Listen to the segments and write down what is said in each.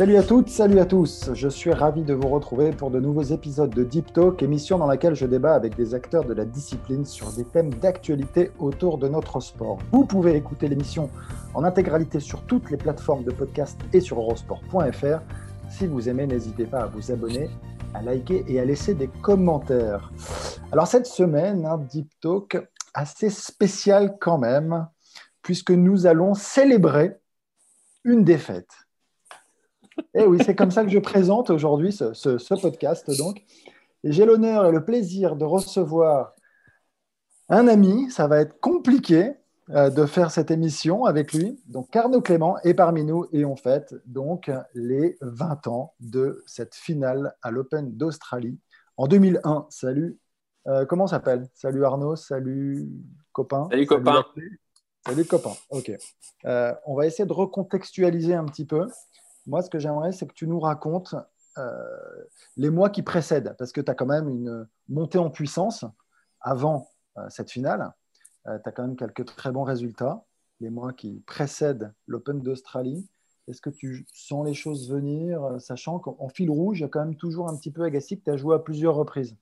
Salut à toutes, salut à tous. Je suis ravi de vous retrouver pour de nouveaux épisodes de Deep Talk, émission dans laquelle je débat avec des acteurs de la discipline sur des thèmes d'actualité autour de notre sport. Vous pouvez écouter l'émission en intégralité sur toutes les plateformes de podcast et sur eurosport.fr. Si vous aimez, n'hésitez pas à vous abonner, à liker et à laisser des commentaires. Alors cette semaine, un Deep Talk assez spécial quand même, puisque nous allons célébrer une défaite. Et oui, c'est comme ça que je présente aujourd'hui ce, ce, ce, podcast. Donc. J'ai l'honneur et le plaisir de recevoir un ami. Ça va être compliqué euh, de faire cette émission avec lui. Donc, Carnot Clément est parmi nous et on fête donc les 20 ans de cette finale à l'Open d'Australie en 2001. Salut. Euh, comment s'appelle? Salut Arnaud, salut copain. Salut copain. Salut copain. Ok. Euh, on va essayer de recontextualiser un petit peu. Moi, ce que j'aimerais, c'est que tu nous racontes euh, les mois qui précèdent, parce que tu as quand même une montée en puissance avant euh, cette finale. Euh, tu as quand même quelques très bons résultats, les mois qui précèdent l'Open d'Australie. Est-ce que tu sens les choses venir, sachant qu'en fil rouge, il y a quand même toujours un petit peu Agassi que tu as joué à plusieurs reprises?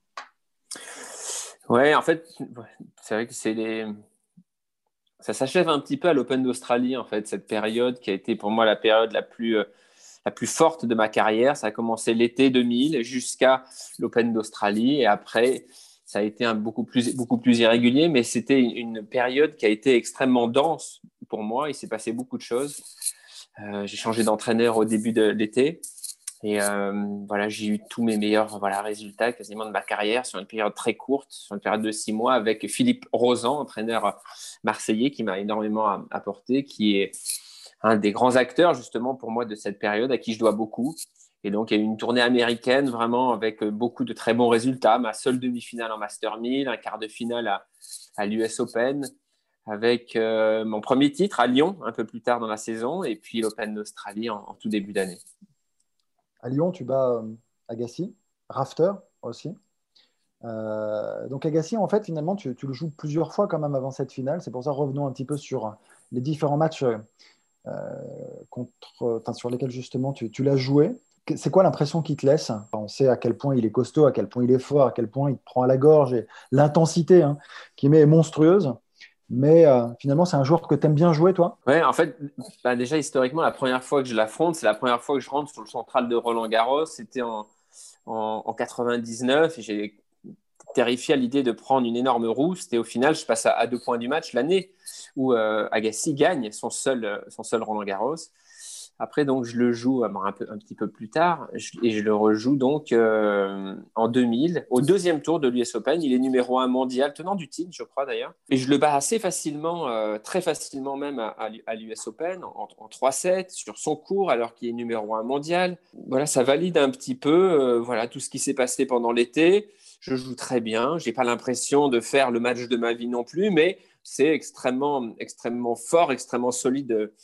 Ouais, en fait, c'est vrai que c'est les. Ça s'achève un petit peu à l'Open d'Australie, en fait, cette période qui a été pour moi la période la plus la plus forte de ma carrière. Ça a commencé l'été 2000 jusqu'à l'Open d'Australie et après, ça a été beaucoup plus, beaucoup plus irrégulier, mais c'était une période qui a été extrêmement dense pour moi. Il s'est passé beaucoup de choses. Euh, j'ai changé d'entraîneur au début de l'été et euh, voilà, j'ai eu tous mes meilleurs résultats quasiment de ma carrière sur une période très courte, sur une période de six mois avec Philippe Rosan, entraîneur marseillais qui m'a énormément apporté, qui est un des grands acteurs justement pour moi de cette période à qui je dois beaucoup. Et donc, il y a eu une tournée américaine vraiment avec euh, beaucoup de très bons résultats. Ma seule demi-finale en Master 1000, un quart de finale à, à l'US Open, avec euh, mon premier titre à Lyon un peu plus tard dans la saison, et puis l'Open d'Australie en, tout début d'année. À Lyon, tu bats euh, Agassi, Rafter aussi. Euh, donc Agassi, en fait, finalement, tu, tu, le joues plusieurs fois quand même avant cette finale. C'est pour ça, revenons un petit peu sur les différents matchs contre, sur lesquels justement tu, l'as joué. C'est quoi l'impression qu'il te laisse? On sait à quel point il est costaud, à quel point il est fort, à quel point il te prend à la gorge et l'intensité hein, qu'il met est monstrueuse. Mais euh, finalement, c'est un joueur que tu aimes bien jouer, toi? Ouais, en fait, bah déjà historiquement, la première fois que je l'affronte, c'est la première fois que je rentre sur le central de Roland Garros. C'était en, en, en, 99 et j'ai terrifié à l'idée de prendre une énorme rousse. Et au final, je passe à, deux points du match l'année où euh, Agassi gagne son seul, son seul Roland Garros. Après, donc, je le joue un, peu, un petit peu plus tard et je le rejoue donc euh, en 2000, au deuxième tour de l'US Open. Il est numéro un mondial, tenant du titre, je crois d'ailleurs. Et je le bats assez facilement, euh, très facilement même à, l'US Open, en, en 3-7, sur son cours, alors qu'il est numéro un mondial. Voilà, ça valide un petit peu euh, voilà, tout ce qui s'est passé pendant l'été. Je joue très bien. Je n'ai pas l'impression de faire le match de ma vie non plus, mais c'est extrêmement, extrêmement fort, extrêmement solide de,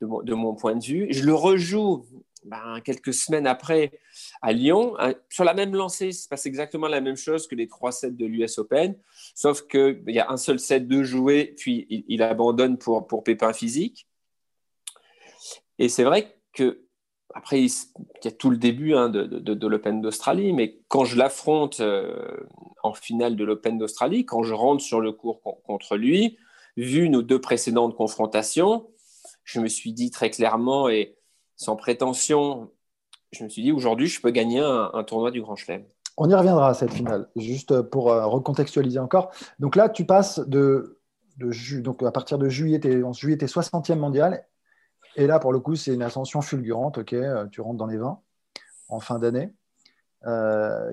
de, mon, point de vue. Je le rejoue ben, quelques semaines après à Lyon. Sur la même lancée, il se passe exactement la même chose que les trois sets de l'US Open, sauf qu'il y a un seul set de jouer, puis il, il abandonne pour, pour pépin physique. Et c'est vrai que après, il y a tout le début hein, de, l'Open d'Australie, mais quand je l'affronte euh, en finale de l'Open d'Australie, quand je rentre sur le cours contre lui, vu nos deux précédentes confrontations, je me suis dit très clairement et sans prétention, je me suis dit aujourd'hui, je peux gagner un, tournoi du Grand Chelem. On y reviendra à cette finale, juste pour euh, recontextualiser encore. Donc là, tu passes de, de donc à partir de juillet, en juillet, tu es 60e mondial et là, pour le coup, c'est une ascension fulgurante. Ok, tu rentres dans les 20 en fin d'année. Euh,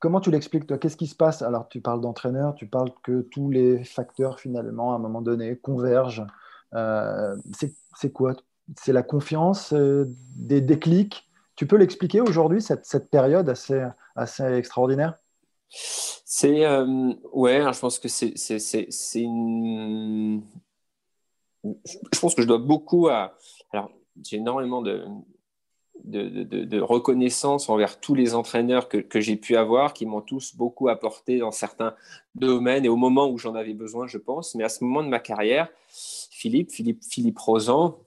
Comment tu l'expliques, toi? Qu'est-ce qui se passe? Alors, tu parles d'entraîneur, tu parles que tous les facteurs, finalement, à un moment donné, convergent. Euh, c'est quoi? C'est la confiance, euh, des déclics? Tu peux l'expliquer aujourd'hui, cette, cette, période assez, assez extraordinaire? C'est. Euh, ouais, je pense que c'est une. Je pense que je dois beaucoup à. Alors, j'ai énormément de, reconnaissance envers tous les entraîneurs que, j'ai pu avoir, qui m'ont tous beaucoup apporté dans certains domaines et au moment où j'en avais besoin, je pense. Mais à ce moment de ma carrière, Philippe, Philippe, Philippe Rosan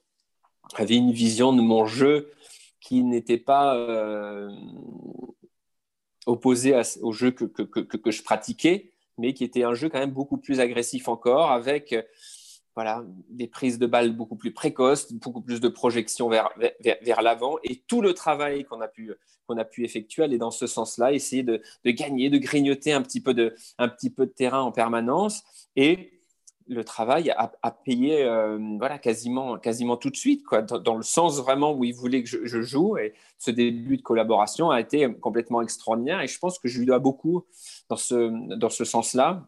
avait une vision de mon jeu qui n'était pas euh, opposé au jeu que, que, je pratiquais, mais qui était un jeu quand même beaucoup plus agressif encore, avec voilà, des prises de balles beaucoup plus précoces, beaucoup plus de projection vers, vers, l'avant. Et tout le travail qu'on a, pu, a pu effectuer allait dans ce sens-là, essayer de, de, gagner, de grignoter un petit, peu de, un petit peu de terrain en permanence. Et le travail a, a payé euh, voilà, quasiment, quasiment tout de suite, quoi, dans, le sens vraiment où il voulait que je, je, joue. Et ce début de collaboration a été complètement extraordinaire. Et je pense que je lui dois beaucoup dans ce, dans ce sens-là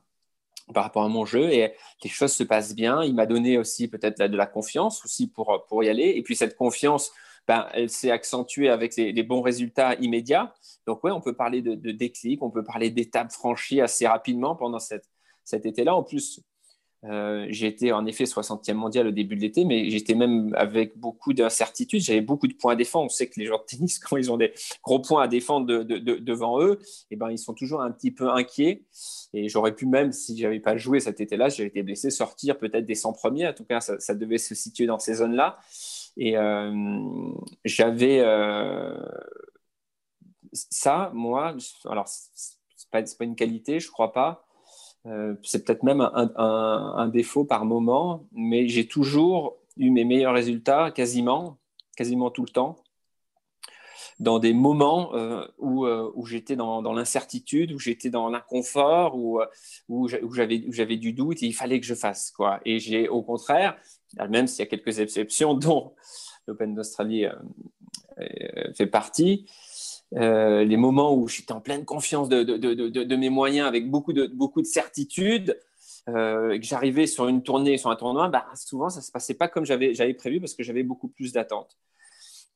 par rapport à mon jeu et les choses se passent bien. Il m'a donné aussi peut-être de la confiance aussi pour, pour y aller. Et puis cette confiance, ben, elle s'est accentuée avec les, bons résultats immédiats. Donc ouais, on peut parler de, de déclic, on peut parler d'étapes franchies assez rapidement pendant cette, cet été-là. En plus, euh, été en effet 60e mondial au début de l'été, mais j'étais même avec beaucoup d'incertitudes. J'avais beaucoup de points à défendre. On sait que les joueurs de tennis, quand ils ont des gros points à défendre devant eux, eh ben, ils sont toujours un petit peu inquiets. Et j'aurais pu même, si j'avais pas joué cet été-là, si j'avais été blessé, sortir peut-être des 100 premiers. En tout cas, ça, devait se situer dans ces zones-là. Et euh, j'avais euh, ça, moi. Alors, c'est pas, pas une qualité, je crois pas euh, c'est peut-être même un, défaut par moment, mais j'ai toujours eu mes meilleurs résultats quasiment, quasiment tout le temps, dans des moments euh, où, euh, où j'étais dans, l'incertitude, où j'étais dans l'inconfort, où, où j'avais du doute et il fallait que je fasse. Quoi. Et j'ai au contraire, même s'il y a quelques exceptions, dont l'Open d'Australie fait partie, euh, les moments où j'étais en pleine confiance de, mes moyens, avec beaucoup de, beaucoup de certitude, euh, que j'arrivais sur une tournée, sur un tournoi, bah, souvent ça ne se passait pas comme j'avais prévu parce que j'avais beaucoup plus d'attentes.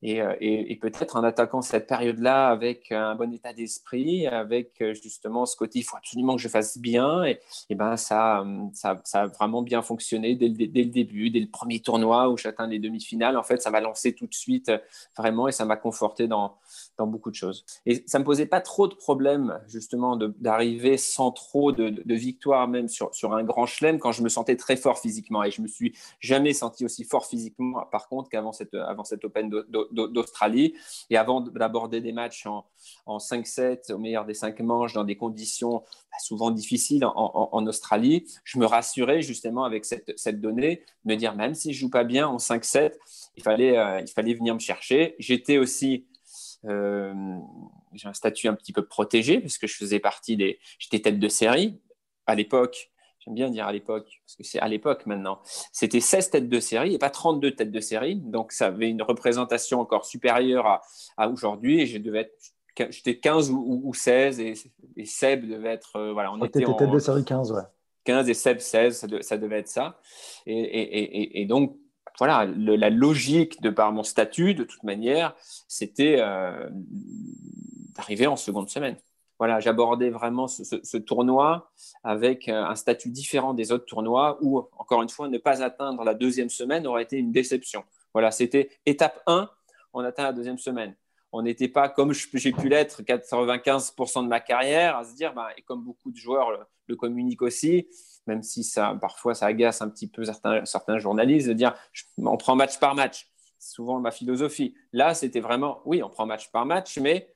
Euh, et, peut-être en attaquant cette période-là avec un bon état d'esprit, avec euh, justement ce côté, il faut absolument que je fasse bien, et, ben ça, ça, a vraiment bien fonctionné dès le, début, dès le premier tournoi où j'atteins les demi-finales. En fait, ça m'a lancé tout de suite vraiment et ça m'a conforté dans, dans beaucoup de choses. Et ça ne me posait pas trop de problèmes justement d'arriver sans trop de, de, victoires, même sur, sur un grand chelem, quand je me sentais très fort physiquement. Et je me suis jamais senti aussi fort physiquement, par contre, qu'avant cette, avant cette Open d'Australie. Et avant d'aborder des matchs en, en 5-7, au meilleur des 5 manches, dans des conditions bah, souvent difficiles en, Australie, je me rassurais justement avec cette, cette donnée, me dire même si je joue pas bien en 5-7, il fallait, euh, il fallait venir me chercher. J'étais aussi euh, j'ai un statut un petit peu protégé parce que je faisais partie des. J'étais tête de série. À l'époque, j'aime bien dire à l'époque, parce que c'est à l'époque maintenant, c'était 16 têtes de série et pas 32 têtes de série. Donc, ça avait une représentation encore supérieure à, à aujourd'hui. Je devais être j'étais 15 ou, 16 et, Seb devait être. Euh, voilà, on était en, tête de série 15, ouais. 15 et Seb 16, ça, devait être ça. Et, et, et, donc, voilà, la logique de par mon statut, de toute manière, c'était euh, d'arriver en seconde semaine. Voilà, j'abordais vraiment ce, tournoi avec euh, un statut différent des autres tournois où, encore une fois, ne pas atteindre la deuxième semaine aurait été une déception. Voilà, c'était étape 1, on atteint la deuxième semaine. On n'était pas, comme j'ai pu l'être 95% de ma carrière, à se dire, bah, et comme beaucoup de joueurs le communiquent aussi, même si ça, parfois ça agace un petit peu certains, certains journalistes de dire on prend match par match. C'est souvent ma philosophie. Là, c'était vraiment oui, on prend match par match, mais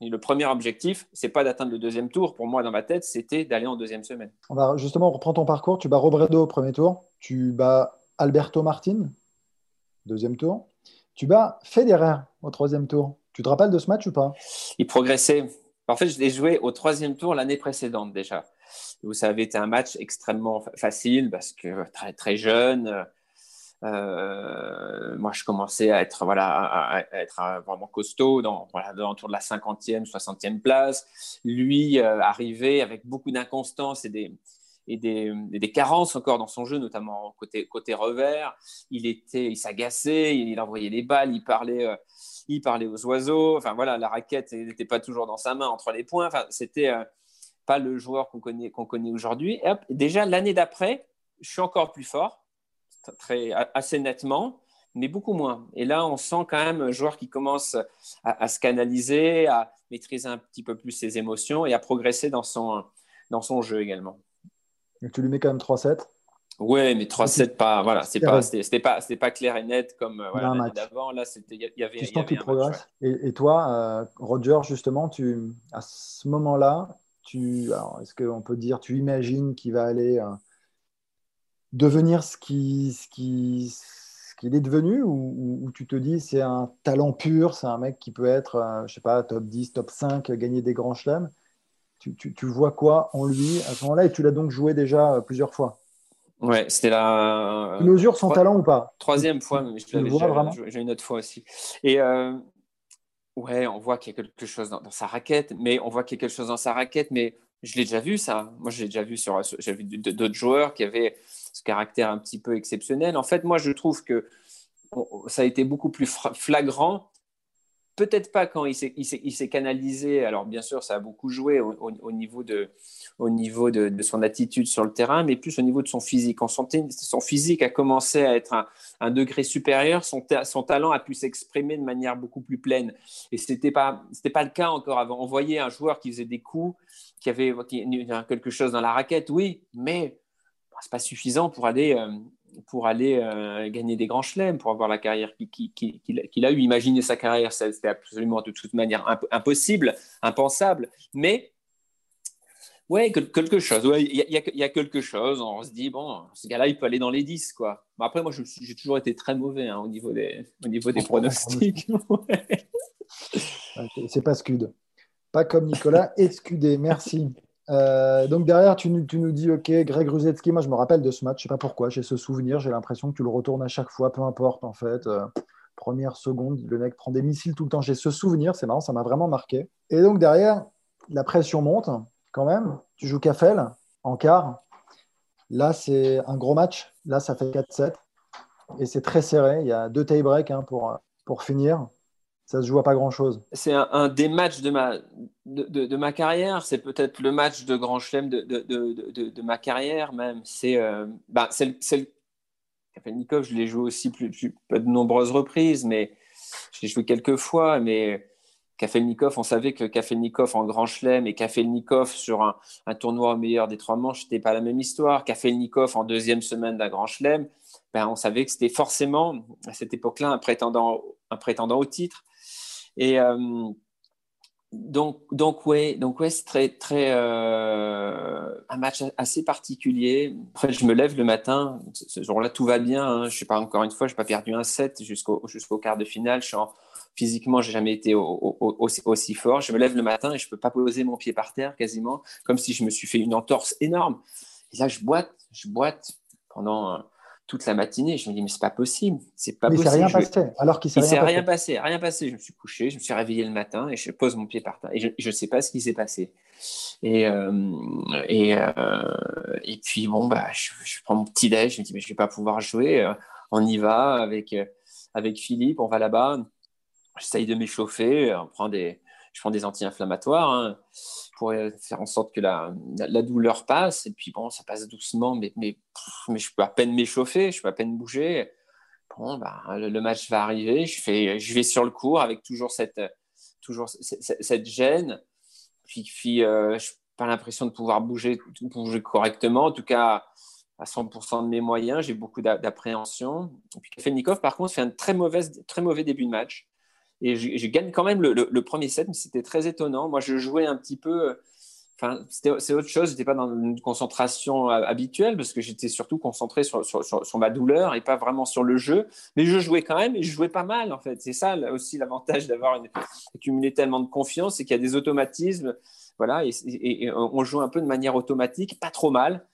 le premier objectif, c'est pas d'atteindre le deuxième tour. Pour moi, dans ma tête, c'était d'aller en deuxième semaine. On va justement reprendre ton parcours. Tu bats Robredo au premier tour. Tu bats Alberto Martin, deuxième tour. Tu bats Federer au troisième tour. Tu te rappelles de ce match ou pas? Il progressait. En fait, je l'ai joué au troisième tour l'année précédente déjà ça avait été un match extrêmement facile parce que très, très jeune. Euh, moi, je commençais à être, voilà, à, être vraiment costaud, dans, voilà, autour de la 50e, 60e place. Lui euh, arrivait avec beaucoup d'inconstance et des, et des, des, carences encore dans son jeu, notamment côté, côté revers. Il était, il s'agaçait, il, envoyait les balles, il parlait, euh, il parlait aux oiseaux. Enfin voilà, la raquette n'était pas toujours dans sa main entre les points. Enfin, c'était pas le joueur qu'on connaît, qu'on connaît aujourd'hui. Déjà l'année d'après, je suis encore plus fort très, assez nettement, mais beaucoup moins. Et là, on sent quand même un joueur qui commence à, se canaliser, à maîtriser un petit peu plus ses émotions et à progresser dans son, dans son jeu également. tu lui mets quand même 3-7 oui, mais 3-7, pas, voilà, c'est pas, c'était pas, pas clair et net comme euh, voilà, d'avant. Là, il y avait, tu sens qu'il progresse. Et, toi, euh, Roger, justement, tu, à ce moment-là, tu, est-ce qu'on peut dire, tu imagines qu'il va aller euh, devenir ce qu'il ce qui, ce qu'il est devenu ou, tu te dis c'est un talent pur, c'est un mec qui peut être, euh, je sais pas, top 10, top 5, gagner des grands chelems tu, tu, tu, vois quoi en lui à ce moment-là et tu l'as donc joué déjà euh, plusieurs fois? Ouais, c'était la. Tu mesures son talent ou pas? Troisième fois, mais je l'avais déjà j'ai une autre fois aussi. Et euh, ouais, on voit qu'il y a quelque chose dans, dans, sa raquette, mais on voit qu'il y a quelque chose dans sa raquette, mais je l'ai déjà vu ça. Moi, j'ai déjà vu sur, j'ai vu d'autres joueurs qui avaient ce caractère un petit peu exceptionnel. En fait, moi, je trouve que ça a été beaucoup plus flagrant. Peut-être pas quand il s'est canalisé. Alors, bien sûr, ça a beaucoup joué au, niveau, de, son attitude sur le terrain, mais plus au niveau de son physique. Sentait son physique a commencé à être un, degré supérieur. Son, son talent a pu s'exprimer de manière beaucoup plus pleine. Et ce n'était pas, pas le cas encore avant. On voyait un joueur qui faisait des coups, qui avait quelque chose dans la raquette, oui, mais c'est pas suffisant pour aller, euh, pour aller euh, gagner des grands chelems, pour avoir la carrière qu'il a eu. Imaginer sa carrière, c'était absolument de toute manière impossible, impensable. Mais ouais, quelque chose. Il y, a quelque chose. On se dit bon, ce gars-là, il peut aller dans les 10 quoi. après, moi, j'ai toujours été très mauvais hein, au niveau des, au niveau des pronostics. C'est pas scud. Pas comme Nicolas, excudé. Merci. Euh, donc derrière, tu, nous dis, OK, Greg Ruzetski, moi je me rappelle de ce match, je sais pas pourquoi, j'ai ce souvenir, j'ai l'impression que tu le retournes à chaque fois, peu importe en fait. Euh, première, seconde, le mec prend des missiles tout le temps, j'ai ce souvenir, c'est marrant, ça m'a vraiment marqué. Et donc derrière, la pression monte quand même, tu joues Cafel en quart, là c'est un gros match, là ça fait 4-7, et c'est très serré, il y a deux tie-breaks hein, pour, pour finir ça se joue à pas grand chose. C'est un, des matchs de ma, de, ma carrière. C'est peut-être le match de Grand Chelem de, de, ma carrière même. C'est euh, bah, le, Kafelnikov, je l'ai joué aussi plus, de nombreuses reprises, mais je l'ai joué quelques fois. Mais Kafelnikov, on savait que Kafelnikov en Grand Chelem et Kafelnikov sur un, un, tournoi au meilleur des trois manches, c'était pas la même histoire. Kafelnikov en deuxième semaine d'un Grand Chelem, ben, on savait que c'était forcément à cette époque-là un prétendant, un prétendant au titre. Et euh, donc, donc ouais, donc ouais, c'est très, très euh, un match assez particulier. Après, je me lève le matin. Ce jour-là, tout va bien. Hein. Je suis pas encore une fois, je n'ai pas perdu un set jusqu'au jusqu'au quart de finale. Je suis en, physiquement, j'ai jamais été aussi, fort. Je me lève le matin et je peux pas poser mon pied par terre quasiment, comme si je me suis fait une entorse énorme. Et là, je boite, je boite pendant toute la matinée. Je me dis, mais c'est pas possible. C'est pas possible. Il s'est rien passé. Alors qu'il s'est rien, rien, passé. Rien passé. Je me suis couché, je me suis réveillé le matin et je pose mon pied par terre. Et je ne sais pas ce qui s'est passé. Et, euh, et, euh, et puis, bon, bah, je, prends mon petit déj. Je me dis, mais je vais pas pouvoir jouer. Euh, on y va avec, avec Philippe. On va là-bas. J'essaye de m'échauffer. On prend des, je prends des anti-inflammatoires. Hein pour faire en sorte que la, la, douleur passe. Et puis bon, ça passe doucement, mais, mais, mais je peux à peine m'échauffer, je peux à peine bouger. Bon, bah, le, match va arriver, je, fais, je vais sur le cours avec toujours cette, toujours cette, gêne. Puis, puis euh, je n'ai pas l'impression de pouvoir bouger, bouger correctement, en tout cas à 100% de mes moyens. J'ai beaucoup d'appréhension. Puis Kafelnikov, par contre, fait un très, mauvaise, très mauvais début de match. Et je, gagne quand même le, premier set, mais c'était très étonnant. Moi, je jouais un petit peu. Euh, enfin, c'est autre chose. J'étais pas dans une concentration habituelle parce que j'étais surtout concentré sur, sur, ma douleur et pas vraiment sur le jeu. Mais je jouais quand même et je jouais pas mal en fait. C'est ça aussi l'avantage d'avoir accumulé tellement de confiance, c'est qu'il y a des automatismes. Voilà, et, on joue un peu de manière automatique, pas trop mal.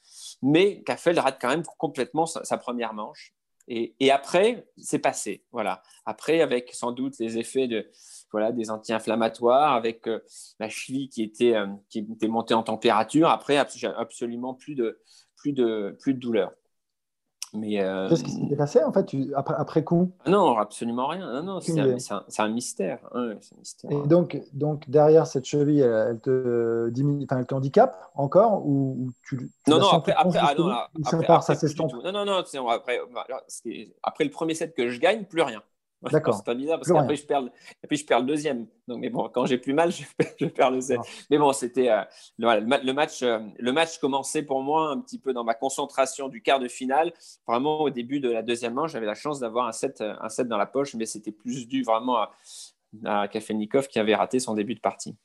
Mais Caffel rate quand même complètement sa, première manche. Et, après, c'est passé. Voilà. Après, avec sans doute les effets de, voilà, des anti-inflammatoires, avec euh, la cheville qui était, euh, qui était montée en température. Après, absolument plus de, plus de, plus de douleur. Mais euh... Qu'est-ce qui s'est passé en fait après, après coup? Ah Non, absolument rien. Non, non, c'est un, un, mystère. un, mystère. Et donc, donc derrière cette cheville, elle, te diminue, enfin, elle te handicape encore ou, tu, Non, non, après, après, ah, non, après, après, ça s'estompe? Non, non, non. Après, après le premier set que je gagne, plus rien. D'accord. C'est pas bizarre parce qu'après je perds, et puis je perds le deuxième. Donc, mais bon, quand j'ai plus mal, je, perds le deuxième. Mais bon, c'était euh, le, match. Euh, le match commençait pour moi un petit peu dans ma concentration du quart de finale. Vraiment au début de la deuxième manche, j'avais la chance d'avoir un set, un set dans la poche, mais c'était plus dû vraiment à, à Kafelnikov qui avait raté son début de partie.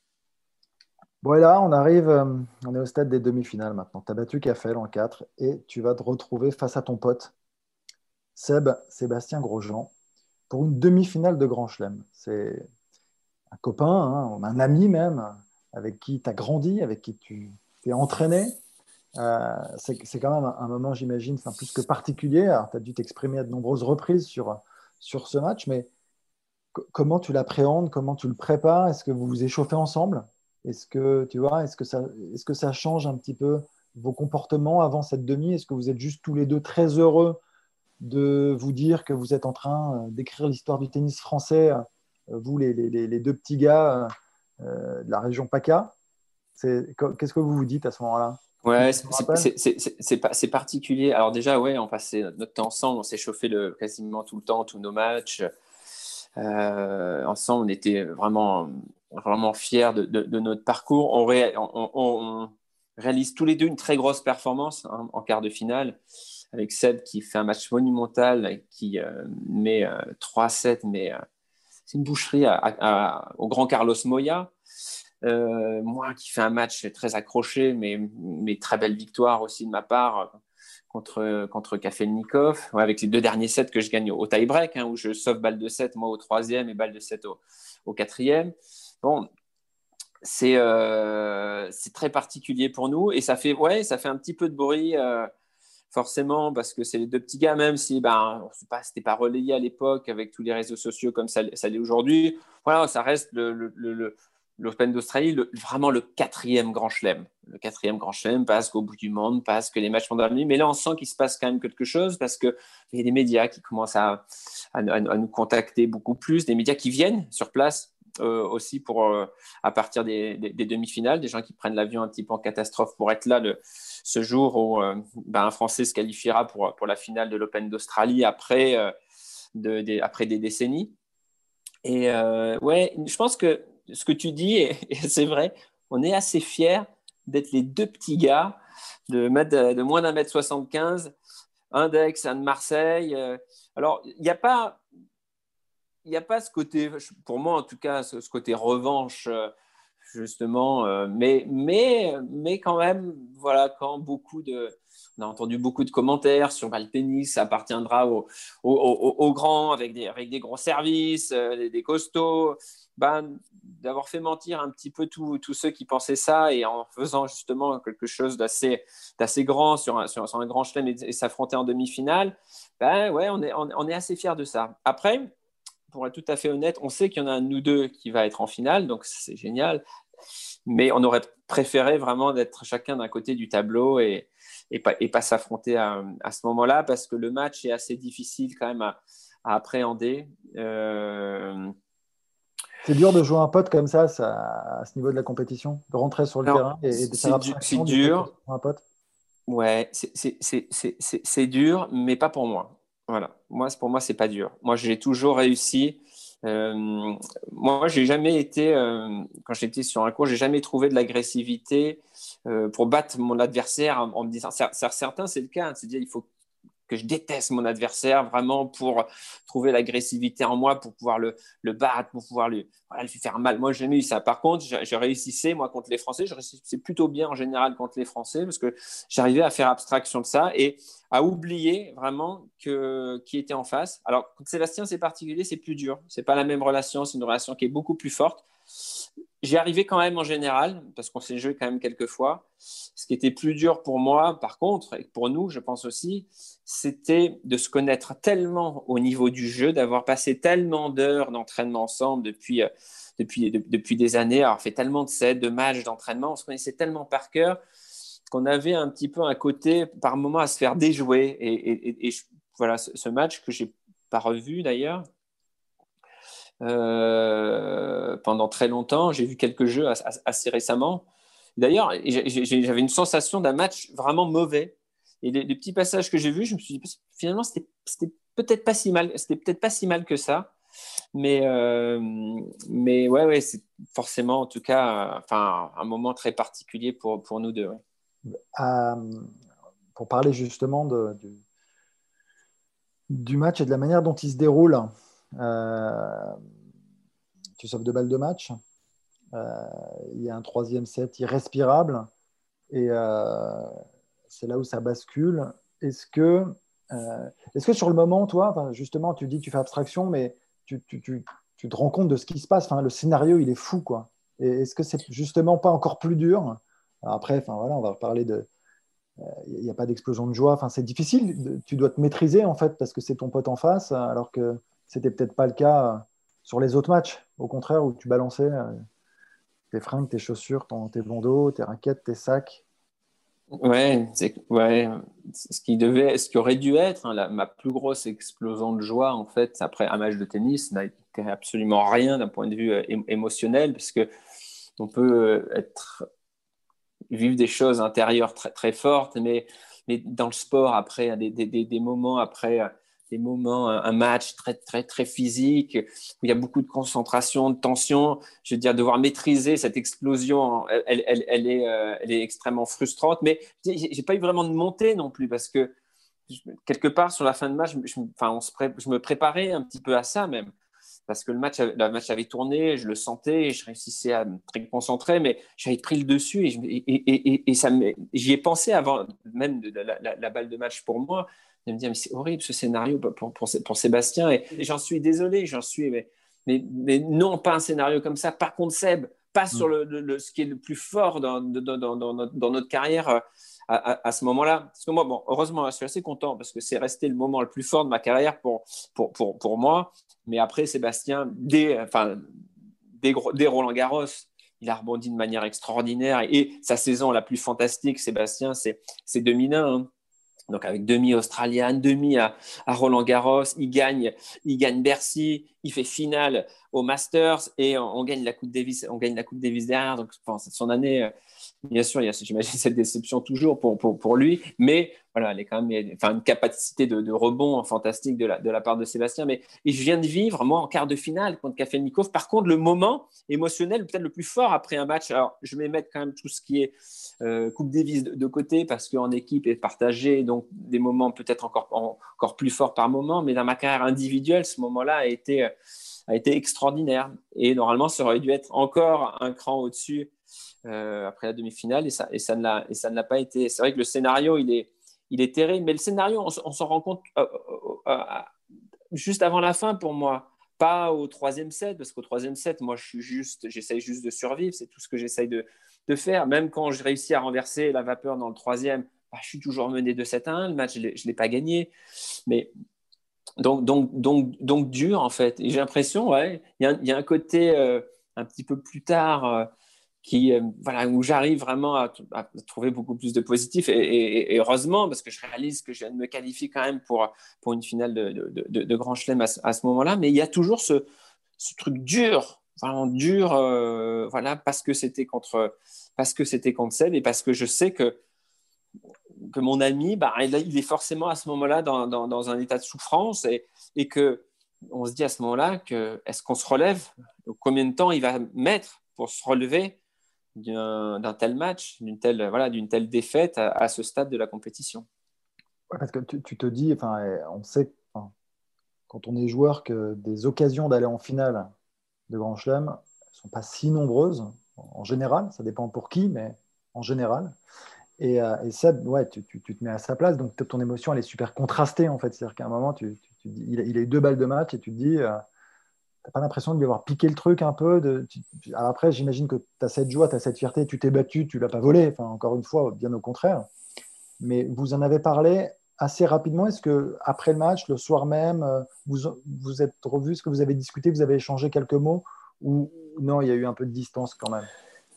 Bon, et là, on arrive, euh, on est au stade des demi-finales maintenant. Tu as battu Kafel en 4 et tu vas te retrouver face à ton pote, Seb, Sébastien Grosjean pour une demi-finale de Grand Chelem. C'est un copain, hein, un ami même, avec qui tu as grandi, avec qui tu t'es entraîné. Euh, c'est quand même un, moment, j'imagine, plus que particulier. Tu as dû t'exprimer à de nombreuses reprises sur, sur ce match, mais comment tu l'appréhendes, comment tu le prépares? Est-ce que vous vous échauffez ensemble? Est-ce que, est-ce que ça change un petit peu vos comportements avant cette demi? Est-ce que vous êtes juste tous les deux très heureux de vous dire que vous êtes en train euh, d'écrire l'histoire du tennis français, euh, vous, les, deux petits gars euh, de la région PACA. Qu'est-ce que vous vous dites à ce moment-là? Ouais, c'est particulier. Alors déjà, ouais, on passait notre temps ensemble, on s'est chauffé le, quasiment tout le temps, tous nos matchs. ensemble, on était vraiment, vraiment fiers de, notre parcours. On, on, réalise tous les deux une très grosse performance hein, en quart de finale avec Seb qui fait un match monumental, qui euh, met 3-7, euh, mais euh, c'est une boucherie au grand Carlos Moya. moi qui fais un match très accroché, mais, très belle victoire aussi de ma part contre, contre Kafelnikov, avec les deux derniers sets que je gagne au, tie-break, hein, où je sauve balle de 7, moi au troisième et balle de 7 au, au quatrième. Bon, c'est c'est très particulier pour nous et ça fait, ouais, ça fait un petit peu de bruit forcément, parce que c'est les deux petits gars, même si ben, ce n'était pas, relayé à l'époque avec tous les réseaux sociaux comme ça, ça l'est aujourd'hui. Voilà, ça reste l'Open d'Australie, vraiment le quatrième grand chelem. Le quatrième grand chelem parce qu'au bout du monde, parce que les matchs pendant la nuit. Mais là, on sent qu'il se passe quand même quelque chose parce qu'il y a des médias qui commencent à, nous contacter beaucoup plus, des médias qui viennent sur place aussi pour, euh, à partir des, demi-finales, des gens qui prennent l'avion un petit peu en catastrophe pour être là le, ce jour où euh, ben, un Français se qualifiera pour, pour la finale de l'Open d'Australie après, de, après des décennies. Et ouais, je pense que ce que tu dis, c'est vrai, on est assez fiers d'être les deux petits gars de, de moins d'un mètre 75, Index, un de Marseille. alors, il n'y a pas il n'y a pas ce côté, pour moi en tout cas, ce, côté revanche, euh, justement, euh, mais, mais, mais quand même, voilà, quand beaucoup de. On a entendu beaucoup de commentaires sur bah, le tennis, ça appartiendra aux, aux, grands avec des, avec des gros services, euh, des, costauds. Ben, d'avoir fait mentir un petit peu tous ceux qui pensaient ça et en faisant justement quelque chose d'assez grand sur un, sur, un grand chelem et, s'affronter en demi-finale, ben ouais, on est, on est assez fiers de ça. Après, pour être tout à fait honnête, on sait qu'il y en a un de nous deux qui va être en finale, donc c'est génial. Mais on aurait préféré vraiment d'être chacun d'un côté du tableau et, et pas, et pas s'affronter à, ce moment-là parce que le match est assez difficile quand même à, appréhender. Euh, c'est dur de jouer un pote comme ça, à ce niveau de la compétition, de rentrer sur le terrain et, de faire C'est dur. Un pote. Ouais, c'est dur, mais pas pour moi. Voilà. Moi, pour moi, c'est pas dur. Moi, j'ai toujours réussi. Euh, moi, j'ai jamais été, euh, quand j'étais sur un cours, j'ai jamais trouvé de l'agressivité euh, pour battre mon adversaire en, me disant. Certains, c'est le cas. Hein. C'est-à-dire, il faut que je déteste mon adversaire vraiment pour trouver l'agressivité en moi, pour pouvoir le, le battre, pour pouvoir lui, faire mal. Moi, j'ai eu ça. Par contre, je, réussissais, moi, contre les Français. Je réussissais plutôt bien en général contre les Français parce que j'arrivais à faire abstraction de ça et à oublier vraiment qui était en face. Alors, contre Sébastien, c'est particulier, c'est plus dur. C'est pas la même relation, c'est une relation qui est beaucoup plus forte J'y arrivais quand même en général, parce qu'on s'est joué quand même quelques fois. Ce qui était plus dur pour moi, par contre, et pour nous, je pense aussi, c'était de se connaître tellement au niveau du jeu, d'avoir passé tellement d'heures d'entraînement ensemble depuis, euh, depuis, depuis des années, avoir fait tellement de sets, de matchs d'entraînement, on se connaissait tellement par cœur qu'on avait un petit peu un côté, par moment, à se faire déjouer. Et, voilà, ce, match que j'ai pas revu d'ailleurs, euh, pendant très longtemps. J'ai vu quelques jeux assez récemment. D'ailleurs, j'avais une sensation d'un match vraiment mauvais. Et les, petits passages que j'ai vus, je me suis dit finalement c'était peut-être pas si mal, c'était peut-être pas si mal que ça. Mais euh, mais ouais ouais, c'est forcément en tout cas, enfin un moment très particulier pour pour nous deux. Euh, pour parler justement du, du match et de la manière dont il se déroule. Euh, tu sauves deux balles de match. Euh, il y a un troisième set irrespirable. Et euh, c'est là où ça bascule. Est-ce que, est que sur le moment, toi, justement, tu dis tu fais abstraction, mais tu, te rends compte de ce qui se passe. Le scénario, il est fou. quoi. Et est-ce que c'est justement pas encore plus dur? Après, voilà, on va parler de, il n'y a pas d'explosion de joie. C'est difficile. Tu dois te maîtriser en fait parce que c'est ton pote en face, alors que c'était peut-être pas le cas euh, sur les autres matchs. Au contraire, où tu balançais euh, tes fringues, tes chaussures, tes bandeaux, tes raquettes, tes sacs. Ouais, c'est ouais, ce qui devait, ce qui aurait dû être hein, ma plus grosse explosion de joie en fait après un match de tennis n'a été absolument rien d'un point de vue euh, émotionnel parce que on peut être vivre des choses intérieures très très fortes, mais mais dans le sport après des, des, des moments après des moments, un match très, très, très physique, où il y a beaucoup de concentration, de tension. Je veux dire, devoir maîtriser cette explosion, elle, est, euh, elle est, extrêmement frustrante. Mais j'ai pas eu vraiment de montée non plus, parce que quelque part, sur la fin de match, je, enfin, on se je me préparais un petit peu à ça même. Parce que le match, le match avait tourné, je le sentais, je réussissais à me très concentrer, mais j'avais pris le dessus et, et, j'y ai pensé avant même la, balle de match pour moi de me dire, mais c'est horrible ce scénario pour, pour, Sébastien. Et, j'en suis désolé, j'en suis, mais, mais, mais, non, pas un scénario comme ça. Par contre, Seb, pas sur mm. le, ce qui est le plus fort dans, dans, dans, dans notre, carrière euh, à, à, ce moment-là. Parce que moi, bon, heureusement, je suis assez content parce que c'est resté le moment le plus fort de ma carrière pour, pour, pour, pour moi. Mais après, Sébastien, dès, enfin, dès, dès Roland Garros, il a rebondi de manière extraordinaire. Et, sa saison la plus fantastique, Sébastien, c'est 2001 donc avec demi australienne, demi à, Roland Garros, il gagne, il gagne Bercy, il fait finale au Masters et on, gagne la Coupe Davis, on gagne la Coupe Davis derrière. Donc c'est son année, euh, bien sûr, il y a, j'imagine cette déception toujours pour, pour, lui, mais voilà, elle est quand même, enfin une capacité de, de rebond fantastique de la, de la part de Sébastien. Mais je viens de vivre moi en quart de finale contre Kafelnikov. Par contre, le moment émotionnel peut-être le plus fort après un match. Alors je vais mettre quand même tout ce qui est euh, Coupe Davis de, côté parce qu'en équipe est partagé, donc des moments peut-être encore, encore plus forts par moment, mais dans ma carrière individuelle, ce moment-là a été, a été extraordinaire. Et normalement, ça aurait dû être encore un cran au-dessus euh, après la demi-finale, et ça, et ça ne l'a pas été. C'est vrai que le scénario, il est, il est terrible, mais le scénario, on, s'en rend compte euh, juste avant la fin pour moi pas au troisième set, parce qu'au troisième set, moi, je suis juste, j'essaye juste de survivre, c'est tout ce que j'essaye de, de faire. Même quand je réussis à renverser la vapeur dans le troisième, bah, je suis toujours mené de 7 à 1. Le match, je ne l'ai pas gagné. Mais donc, donc, donc, donc dur, en fait. J'ai l'impression, ouais, il y, a un côté euh, un petit peu plus tard. Qui, euh, voilà, où j'arrive vraiment à, trouver beaucoup plus de positif. Et, heureusement, parce que je réalise que je viens de me qualifier quand même pour, pour une finale de, de, Grand Chelem à, ce moment-là. Mais il y a toujours ce, ce truc dur vraiment dur, euh, voilà, parce que c'était contre, parce que c'était contre Seb et parce que je sais que que mon ami, bah, il est forcément à ce moment-là dans, dans, un état de souffrance et, et que on se dit à ce moment-là que est-ce qu'on se relève? Combien de temps il va mettre pour se relever? D'un tel match, d'une telle, voilà, telle défaite à, ce stade de la compétition Parce que tu, tu, te dis, enfin, on sait quand on est joueur que des occasions d'aller en finale de Grand Chelem ne sont pas si nombreuses en général, ça dépend pour qui, mais en général. Et, euh, ça, ouais, tu, tu, te mets à sa place, donc ton émotion, elle est super contrastée en fait. C'est-à-dire qu'à un moment, tu, il, a, eu deux balles de match et tu te dis, euh, n'as pas l'impression de lui avoir piqué le truc un peu Après, j'imagine que tu as cette joie, tu as cette fierté, tu t'es battu, tu l'as pas volé. Encore une fois, bien au contraire. Mais vous en avez parlé assez rapidement. Est-ce que après le match, le soir même, euh, vous vous êtes revus Est-ce que vous avez discuté Vous avez échangé quelques mots? Ou non, il y a eu un peu de distance quand même?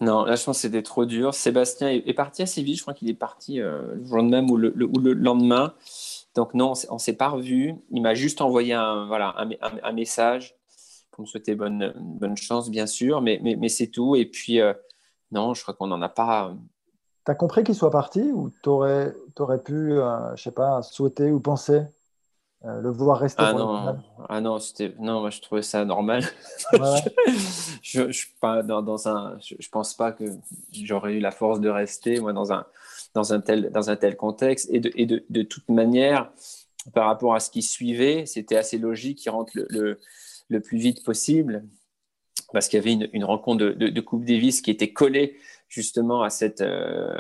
Non, là, je pense que c'était trop dur. Sébastien est, parti assez vite. Je crois qu'il est parti euh, le jour même ou le, lendemain. Donc, non, on ne s'est pas revu. Il m'a juste envoyé voilà, un, message me souhaiter bonne, bonne chance, bien sûr. Mais, mais, mais c'est tout. Et puis, euh, non, je crois qu'on n'en a pas. Tu as compris qu'il soit parti ou tu aurais, aurais, pu, euh, je sais pas, souhaiter ou penser euh, le voir rester ah non, ah non, c'était non, moi je trouvais ça normal. je, je, pas dans, dans, un, je, pense pas que j'aurais eu la force de rester moi dans un dans un tel dans un tel contexte et de et de, de toute manière par rapport à ce qui suivait, c'était assez logique qu'il rentre le, le, le, plus vite possible parce qu'il y avait une, rencontre de, Coupe Davis qui était collée justement à cette euh,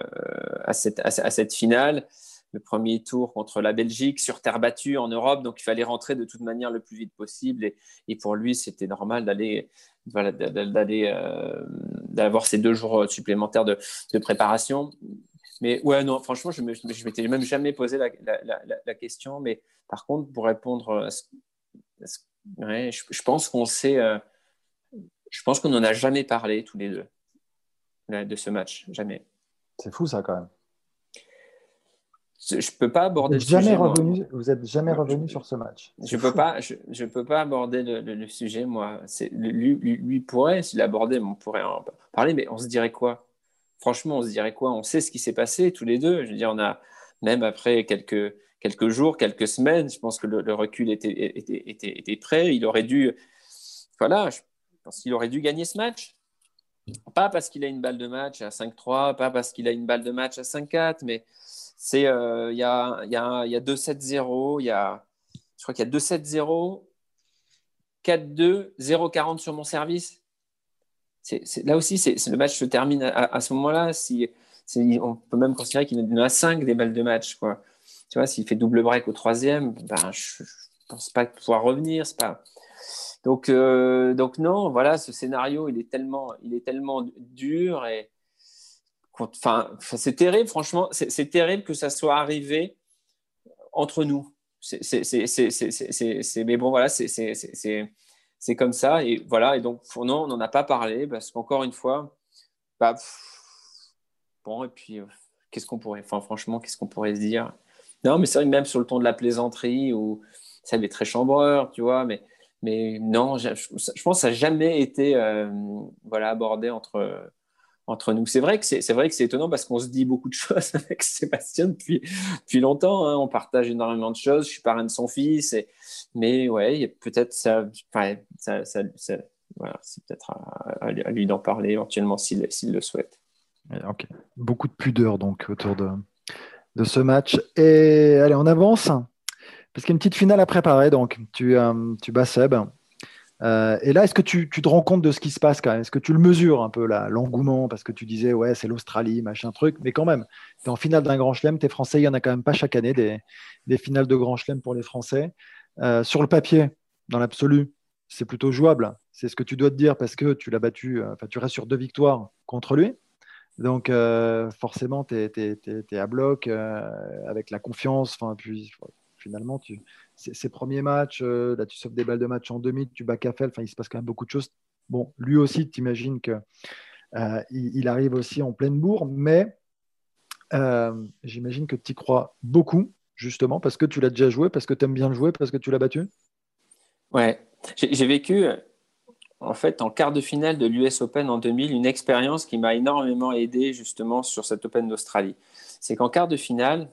à cette à cette finale le premier tour contre la Belgique sur terre battue en Europe, donc il fallait rentrer de toute manière le plus vite possible. Et, et pour lui, c'était normal d'aller, voilà, d'aller, euh, d'avoir ces deux jours supplémentaires de, de, préparation. Mais ouais, non, franchement, je ne m'étais même jamais posé la, la, question. Mais par contre, pour répondre, à ce, ouais, je, je, pense qu'on sait, euh, je pense qu'on n'en a jamais parlé tous les deux de ce match, jamais. C'est fou ça quand même. Je peux pas aborder vous êtes jamais revenu, Vous n'êtes jamais revenu sur ce match. Je peux pas, je, peux pas aborder le, sujet moi. C'est lui, lui, pourrait s'il abordait, on pourrait en parler, mais on se dirait quoi? Franchement, on se dirait quoi? On sait ce qui s'est passé tous les deux. Je veux dire, on a même après quelques quelques jours, quelques semaines, je pense que le, recul était, était, était, était, prêt. Il aurait dû, voilà, je pense qu'il aurait dû gagner ce match. Pas parce qu'il a une balle de match à 5-3, pas parce qu'il a une balle de match à 5-4, mais euh, il y a, y a, y a 2-7-0, il y a, je crois qu'il y a 2-7-0, 4-2, 0-40 sur mon service. C'est, là aussi, le match se termine à, ce moment-là. Si, on peut même considérer qu'il en a 5 des balles de match. Quoi. Tu vois, s'il fait double break au troisième, ben, je ne pense pas pouvoir revenir. C'est pas... donc, euh, donc non, voilà, ce scénario, il est tellement, il est tellement dur et, Enfin, c'est terrible, franchement, c'est terrible que ça soit arrivé entre nous. mais bon, voilà, c'est comme ça. Et voilà, et donc, non, on n'en a pas parlé parce qu'encore une fois, bah, bon, et puis, euh, qu'est-ce qu'on pourrait, franchement, qu'est-ce qu'on pourrait se dire Non, mais c'est vrai que même sur le ton de la plaisanterie, où ça avait très chambreur, tu vois, mais, mais non, je, pense que ça n'a jamais été euh, voilà, abordé entre entre nous. C'est vrai que c'est vrai que c'est étonnant parce qu'on se dit beaucoup de choses avec Sébastien depuis, depuis longtemps. Hein. On partage énormément de choses. Je suis parrain de son fils, mais ouais, peut-être ça, ça, c'est peut-être à, lui d'en parler éventuellement s'il le souhaite. Ok, beaucoup de pudeur donc autour de, de ce match. Et allez, on avance parce qu'il y a une petite finale à préparer. Donc tu, euh, tu bats Seb. Euh, et là, est-ce que tu, te rends compte de ce qui se passe quand même? Est-ce que tu le mesures un peu là, l'engouement? Parce que tu disais, ouais, c'est l'Australie, machin truc, mais quand même, tu es en finale d'un grand chelem, tu es français, il n'y en a quand même pas chaque année des, des finales de grand chelem pour les Français. Euh, sur le papier, dans l'absolu, c'est plutôt jouable. C'est ce que tu dois te dire parce que tu l'as battu, enfin, tu restes sur deux victoires contre lui. Donc, forcément, tu es, à bloc avec la confiance. Puis, finalement, tu, ses, premiers matchs, euh, là, tu sauves des balles de match en demi, tu bats Kafel, il se passe quand même beaucoup de choses. Bon, lui aussi, tu imagines qu'il euh, il arrive aussi en pleine bourre, mais euh, j'imagine que tu y crois beaucoup, justement, parce que tu l'as déjà joué, parce que tu aimes bien le jouer, parce que tu l'as battu Ouais, j'ai vécu, en fait, en quart de finale de l'US Open en 2000, une expérience qui m'a énormément aidé, justement, sur cet Open d'Australie. C'est qu'en quart de finale,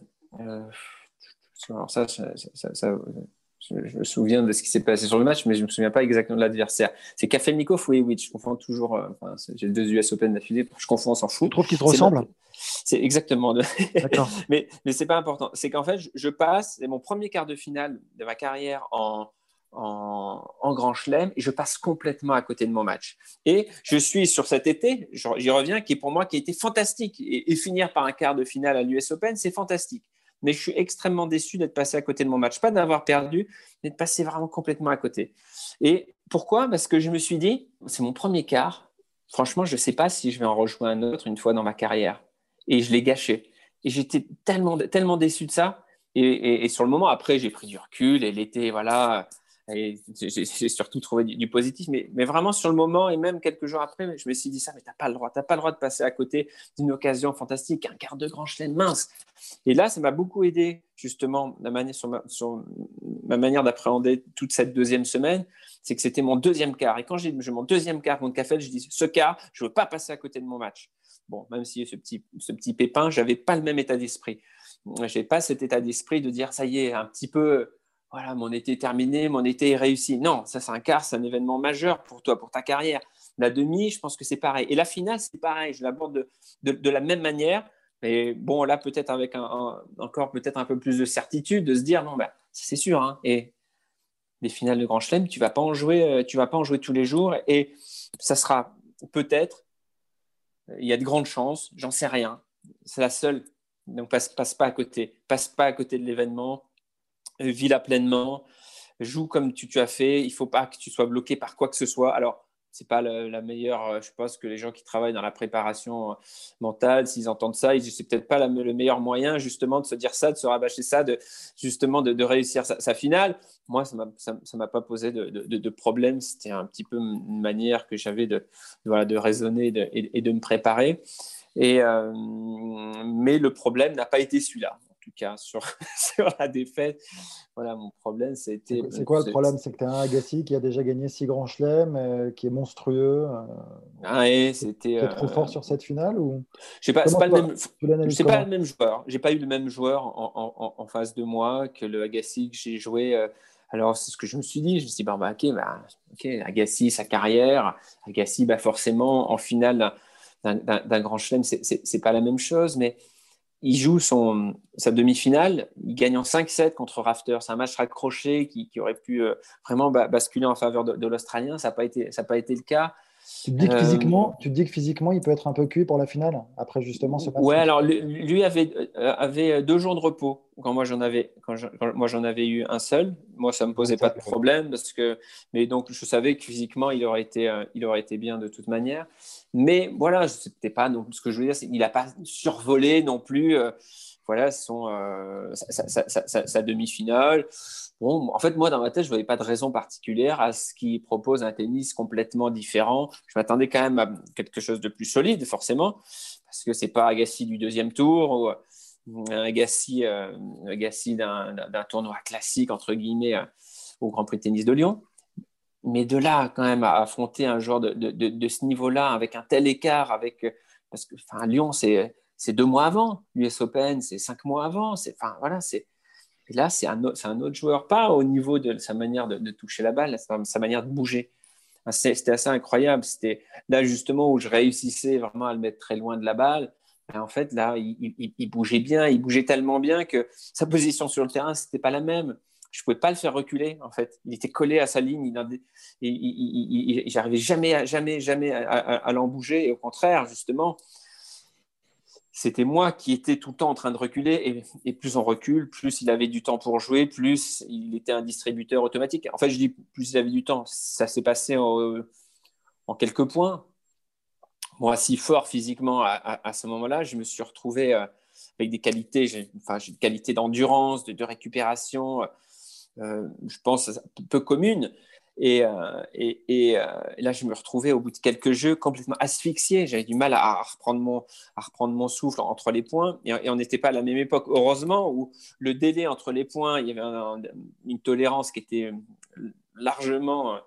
alors ça, je, me souviens de ce qui s'est passé sur le match, mais je ne me souviens pas exactement de l'adversaire. C'est Kafelnikov ou Ewich Je confonds toujours. Euh, j'ai deux US Open d'affilée. Je confonds, on s'en fout. Tu trouves qu'ils te ressemblent? C'est exactement. De... mais mais c'est pas important. C'est qu'en fait, je, passe. C'est mon premier quart de finale de ma carrière en, en, Grand Chelem et je passe complètement à côté de mon match. Et je suis sur cet été, j'y reviens, qui est pour moi qui a été fantastique. Et, et finir par un quart de finale à l'US Open, c'est fantastique. Mais je suis extrêmement déçu d'être passé à côté de mon match. Pas d'avoir perdu, mais de passer vraiment complètement à côté. Et pourquoi? Parce que je me suis dit, c'est mon premier quart. Franchement, je ne sais pas si je vais en rejouer un autre une fois dans ma carrière. Et je l'ai gâché. Et j'étais tellement, tellement déçu de ça. Et, sur le moment, après, j'ai pris du recul et l'été, voilà, j'ai surtout trouvé du, positif, mais, mais, vraiment sur le moment et même quelques jours après, je me suis dit ça, mais t'as pas le droit, t'as pas le droit de passer à côté d'une occasion fantastique, un quart de grand chelem mince. Et là, ça m'a beaucoup aidé justement la manière, sur, ma, manière d'appréhender toute cette deuxième semaine, c'est que c'était mon deuxième quart. Et quand j'ai mon deuxième quart contre Café, je dis ce quart, je veux pas passer à côté de mon match. Bon, même si ce petit, ce petit pépin, j'avais pas le même état d'esprit. J'ai pas cet état d'esprit de dire ça y est, un petit peu voilà, mon été est terminé, mon été est réussi. Non, ça c'est un quart, c'est un événement majeur pour toi, pour ta carrière. La demi, je pense que c'est pareil. Et la finale, c'est pareil. Je l'aborde de, la même manière. Mais bon, là, peut-être avec encore peut-être un peu plus de certitude, de se dire non, bah, c'est sûr. Hein. et les finales de Grand Chelem, tu vas pas en jouer, euh, vas pas en jouer tous les jours. Et ça sera peut-être, il y a de grandes chances, j'en sais rien. C'est la seule. Donc passe, passe pas à côté, passe pas à côté de l'événement vis-la pleinement, joue comme tu, as fait. Il ne faut pas que tu sois bloqué par quoi que ce soit. Alors, c'est pas la, meilleure. Euh, je pense que les gens qui travaillent dans la préparation euh, mentale, s'ils entendent ça, c'est peut-être pas le meilleur moyen justement de se dire ça, de se rabâcher ça, de justement de, réussir sa, finale. Moi, ça ne m'a pas posé de, problème. C'était un petit peu une manière que j'avais de, de raisonner et, de me préparer. Euh, mais le problème n'a pas été celui-là tout cas sur, sur la défaite. Voilà, mon problème, c'était. C'est quoi le problème? C'est que tu as un Agassi qui a déjà gagné six grands chelems, euh, qui est monstrueux. Euh, ah, et c'était. trop fort sur cette finale ou? Je sais pas, c'est pas, le même, pas le même joueur. J'ai pas eu le même joueur en, en, en, face de moi que le Agassi que j'ai joué. Euh, alors, c'est ce que je me suis dit. Je me suis dit, bah, bah, ok, bah, ok, Agassi, sa carrière. Agassi, bah, forcément, en finale d'un grand chelem, c'est pas la même chose, mais il joue son, sa demi-finale, il gagne en 5-7 contre Rafter. C'est un match raccroché qui, qui aurait pu euh, vraiment basculer en faveur de, l'Australien. Ça n'a pas, été, pas été le cas. Tu te, dis que euh, physiquement, tu dis que physiquement, il peut être un peu cuit pour la finale, après justement ce match Ouais, alors lui avait, euh, avait deux jours de repos quand moi j'en avais, quand, moi j'en avais eu un seul. Moi, ça ne me posait pas de problème, parce que, mais donc je savais que physiquement, il aurait été, il aurait été bien de toute manière. Mais voilà, c'était pas ce que je veux dire, c'est qu'il n'a pas survolé non plus. Euh, voilà, son, euh, sa, demi-finale. Bon, en fait, moi, dans ma tête, je voyais pas de raison particulière à ce qu'il propose un tennis complètement différent. Je m'attendais quand même à quelque chose de plus solide, forcément, parce que c'est pas Agassi du deuxième tour ou un Agassi, euh, Agassi d'un tournoi classique, entre guillemets, au Grand Prix de tennis de Lyon. Mais de là, quand même, à affronter un joueur de, ce niveau-là, avec un tel écart, avec, parce que enfin, Lyon, c'est deux mois avant, l'US Open, c'est cinq mois avant. Enfin, voilà. Et là, c'est un, un, autre joueur, pas au niveau de sa manière de, toucher la balle, sa manière de bouger. C'était assez incroyable. C'était là justement où je réussissais vraiment à le mettre très loin de la balle. Et en fait, là, il, il, bougeait bien, il bougeait tellement bien que sa position sur le terrain, c'était pas la même je pouvais pas le faire reculer en fait. Il était collé à sa ligne, il, j'arrivais jamais, jamais, jamais à, l'en bouger. Et au contraire, justement, c'était moi qui étais tout le temps en train de reculer. Et, plus on recule, plus il avait du temps pour jouer, plus il était un distributeur automatique. En fait, je dis plus il avait du temps. Ça s'est passé en, quelques points. Moi, si fort physiquement à, ce moment-là, je me suis retrouvé euh, avec des qualités, j'ai enfin, des qualités d'endurance, de, récupération, euh, je pense, peu commune. Et, euh, et, euh, et, là, je me retrouvais au bout de quelques jeux complètement asphyxié. J'avais du mal à, reprendre mon, à reprendre mon souffle entre les points. Et, on n'était pas à la même époque, heureusement, où le délai entre les points, il y avait une tolérance qui était largement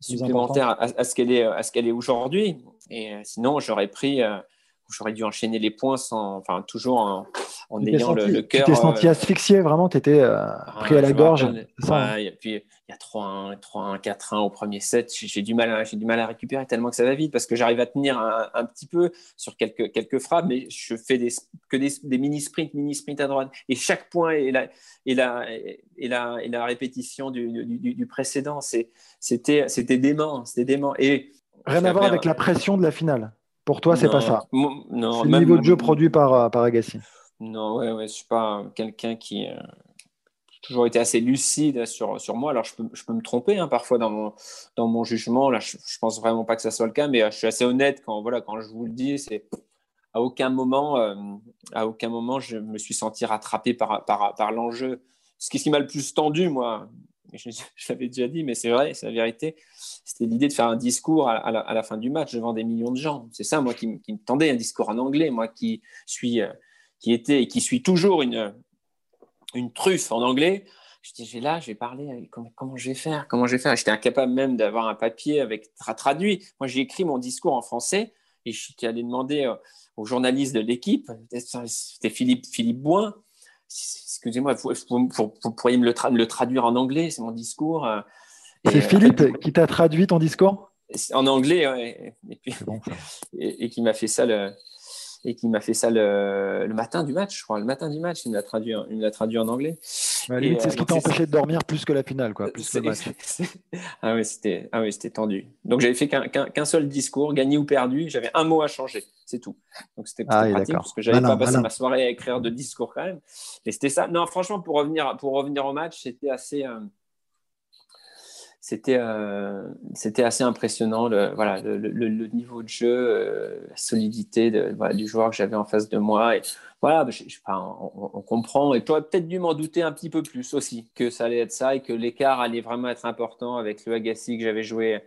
supplémentaire à, ce qu'elle est, à ce qu'elle est aujourd'hui. Et sinon, j'aurais pris, j'aurais dû enchaîner les points sans, enfin, toujours en, en ayant le, cœur. Tu t'es senti euh, asphyxié, vraiment, tu étais euh, pris à la gorge. et puis, il y a 3-1, 3-1, 4-1 au premier set. J'ai du, mal à, du mal à récupérer tellement que ça va vite parce que j'arrive à tenir un, petit peu sur quelques, quelques frappes, mais je fais des, que des, des mini-sprints, mini-sprints à droite. Et chaque point est la, est la, est la, est la répétition du, du, du précédent. C'était dément. C'était dément. Et Rien à voir avec la pression de la finale. Pour toi, c'est pas ça. Non, le niveau de jeu produit par, par Agassi. Non, ouais, ouais, je suis pas quelqu'un qui a toujours été assez lucide sur, sur moi. Alors, je peux, je peux me tromper hein, parfois dans mon, dans mon jugement. Là, je, ne pense vraiment pas que ça soit le cas, mais je suis assez honnête quand, voilà, quand je vous le dis. C'est à aucun moment, à aucun moment, je me suis senti rattrapé par, par, par l'enjeu. Ce qui, ce qui m'a le plus tendu, moi, je, l'avais déjà dit, mais c'est vrai, c'est la vérité. C'était l'idée de faire un discours à, la, fin du match devant des millions de gens. C'est ça, moi, qui, me tendait, un discours en anglais. Moi, qui suis, euh, qui était et qui suis toujours une, truffe en anglais. Je dis, j'ai là, je vais parler, comment, comment, je vais faire Comment je vais faire? J'étais incapable même d'avoir un papier avec traduit. Moi, j'ai écrit mon discours en français et je suis allé demander euh, aux journalistes de l'équipe, c'était Philippe, Philippe Boin, excusez-moi, vous, pourriez me le, traduire en anglais, c'est mon discours. Euh, c'est Philippe qui t'a traduit ton discours? En anglais, et, et, qui m'a fait ça le, et qui m'a fait ça le, matin du match, je crois, le matin du match, il me l'a traduit, il traduit en anglais. c'est ce qui euh, t'a empêché de dormir plus que la finale, quoi, plus que le match. ah oui, c'était ah oui, tendu. Donc j'avais fait qu'un seul discours, gagné ou perdu, j'avais un mot à changer, c'est tout. Donc c'était ah, pratique parce que j'avais pas passé ma soirée à écrire de discours quand même. Et c'était ça. Non, franchement, pour revenir, pour revenir au match, c'était assez. Euh, c'était euh, c'était assez impressionnant le, voilà, le, niveau de jeu, euh, la solidité du joueur que j'avais en face de moi. Et voilà, je, on, comprend. Et tu aurais peut-être dû m'en douter un petit peu plus aussi que ça allait être ça et que l'écart allait vraiment être important avec le Agassi que j'avais joué,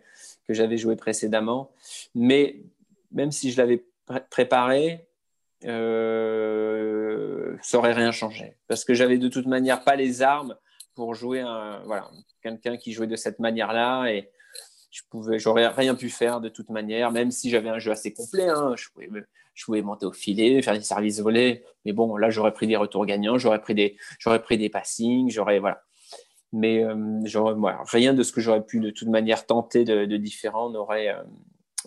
que j'avais joué précédemment. Mais même si je l'avais préparé, euh, ça n'aurait rien changé parce que j'avais de toute manière pas les armes pour jouer un, voilà, quelqu'un qui jouait de cette manière-là et je pouvais, j'aurais rien pu faire de toute manière, même si j'avais un jeu assez complet. Hein. je, pouvais, je pouvais monter au filet, faire des services volés, mais bon, là j'aurais pris des retours gagnants, j'aurais pris des, j'aurais pris des passings, j'aurais voilà. Mais euh, j'aurais, rien de ce que j'aurais pu de toute manière tenter de, différent n'aurait, euh,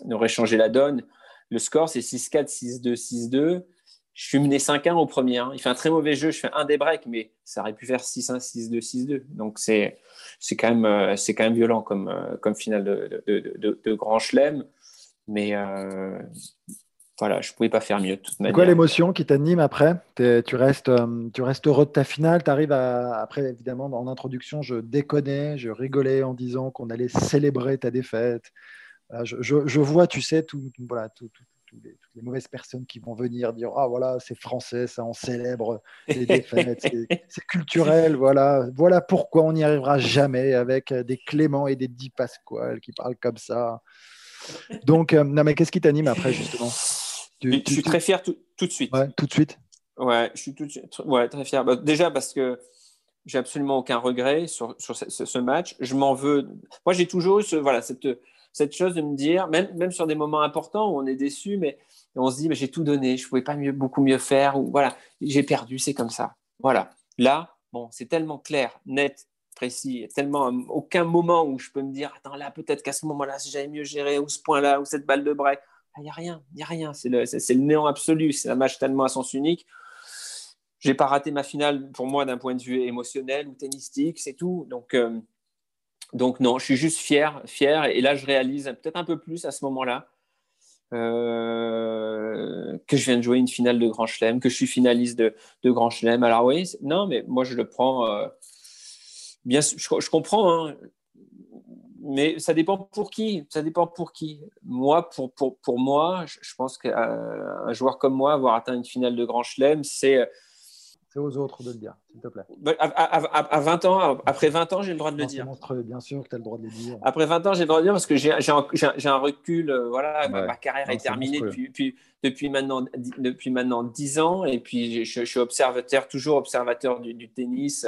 n'aurait changé la donne. Le score c'est 6-4, 6-2, 6-2. Je suis mené 5-1 au premier. Hein. Il fait un très mauvais jeu. Je fais un des breaks, mais ça aurait pu faire 6-1, 6-2, 6-2. Donc, c'est, c'est, quand même, euh, c'est quand même violent comme, euh, comme finale de, de, de, grand chelem. Mais euh, voilà, je ne pouvais pas faire mieux de toute manière. C'est quoi l'émotion qui t'anime après? Tu restes, tu restes heureux de ta finale? Tu arrives à, après, évidemment, en introduction, je déconnais, je rigolais en disant qu'on allait célébrer ta défaite. Je, je, je vois, tu sais, tout, voilà, tout, tout les, toutes les mauvaises personnes qui vont venir dire Ah, voilà, c'est français, ça, on célèbre les défaites, c'est culturel, voilà. Voilà pourquoi on n'y arrivera jamais avec des Clément et des Di Pasquale qui parlent comme ça. Donc, euh, non, mais qu'est-ce qui t'anime après, justement? Je suis très fier tout, tout de suite. Ouais, tout de suite? Ouais, je suis tout, ouais, très fier. Bah, déjà parce que j'ai absolument aucun regret sur, sur ce, ce, match. Je m'en veux. Moi, j'ai toujours eu ce, voilà, cette cette chose de me dire, même, même sur des moments importants où on est déçu, mais on se dit, mais j'ai tout donné, je ne pouvais pas mieux, beaucoup mieux faire, ou voilà, j'ai perdu, c'est comme ça. Voilà. Là, bon, c'est tellement clair, net, précis, il n'y a tellement aucun moment où je peux me dire, attends, là, peut-être qu'à ce moment-là, si j'avais mieux géré, ou ce point-là, ou cette balle de break, il n'y a rien, il n'y a rien, c'est le, le, néant absolu, c'est un match tellement à sens unique. J'ai pas raté ma finale pour moi d'un point de vue émotionnel ou tennistique, c'est tout. Donc, euh, donc non, je suis juste fier, fier. Et là, je réalise peut-être un peu plus à ce moment-là euh, que je viens de jouer une finale de Grand Chelem, que je suis finaliste de, Grand Chelem. Alors oui, non, mais moi je le prends. Euh, bien, je, comprends, hein. mais ça dépend pour qui. Ça dépend pour qui. Moi, pour, moi, je, je pense qu'un joueur comme moi, avoir atteint une finale de Grand Chelem, c'est c'est aux autres de le dire, s'il te plaît. Bah, à, 20 ans, après 20 ans, j'ai le droit de le dire. bien sûr que tu as le droit de le dire. Après 20 ans, j'ai le droit de le dire parce que j'ai un, recul. Euh, voilà, ma, carrière est terminée depuis, depuis, maintenant, depuis maintenant 10 ans. Et puis, je, suis observateur, toujours observateur du, tennis.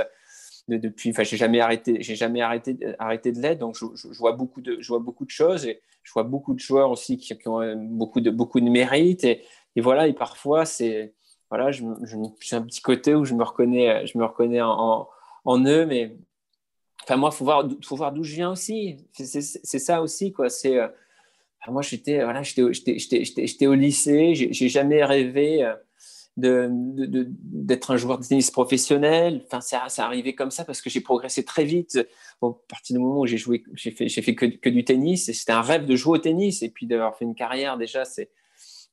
depuis, enfin, j'ai jamais arrêté, j'ai jamais arrêté, arrêté de l'être. Donc, je, vois beaucoup de, je vois beaucoup de choses et je vois beaucoup de joueurs aussi qui, ont euh, beaucoup de, beaucoup de mérite. Et, et voilà, et parfois, c'est voilà, j'ai un petit côté où je me reconnais, je me reconnais en, en, eux, mais enfin moi, faut voir, faut voir d'où je viens aussi. C'est, ça aussi, quoi. C'est euh, moi, j'étais, voilà, j'étais, au lycée, j'ai, jamais rêvé euh, de, de, d'être un joueur de tennis professionnel. Enfin, ça, ça arrivé comme ça parce que j'ai progressé très vite. à partir du moment où j'ai joué, j'ai fait, fait que, que du tennis, c'était un rêve de jouer au tennis et puis d'avoir fait une carrière déjà, c'est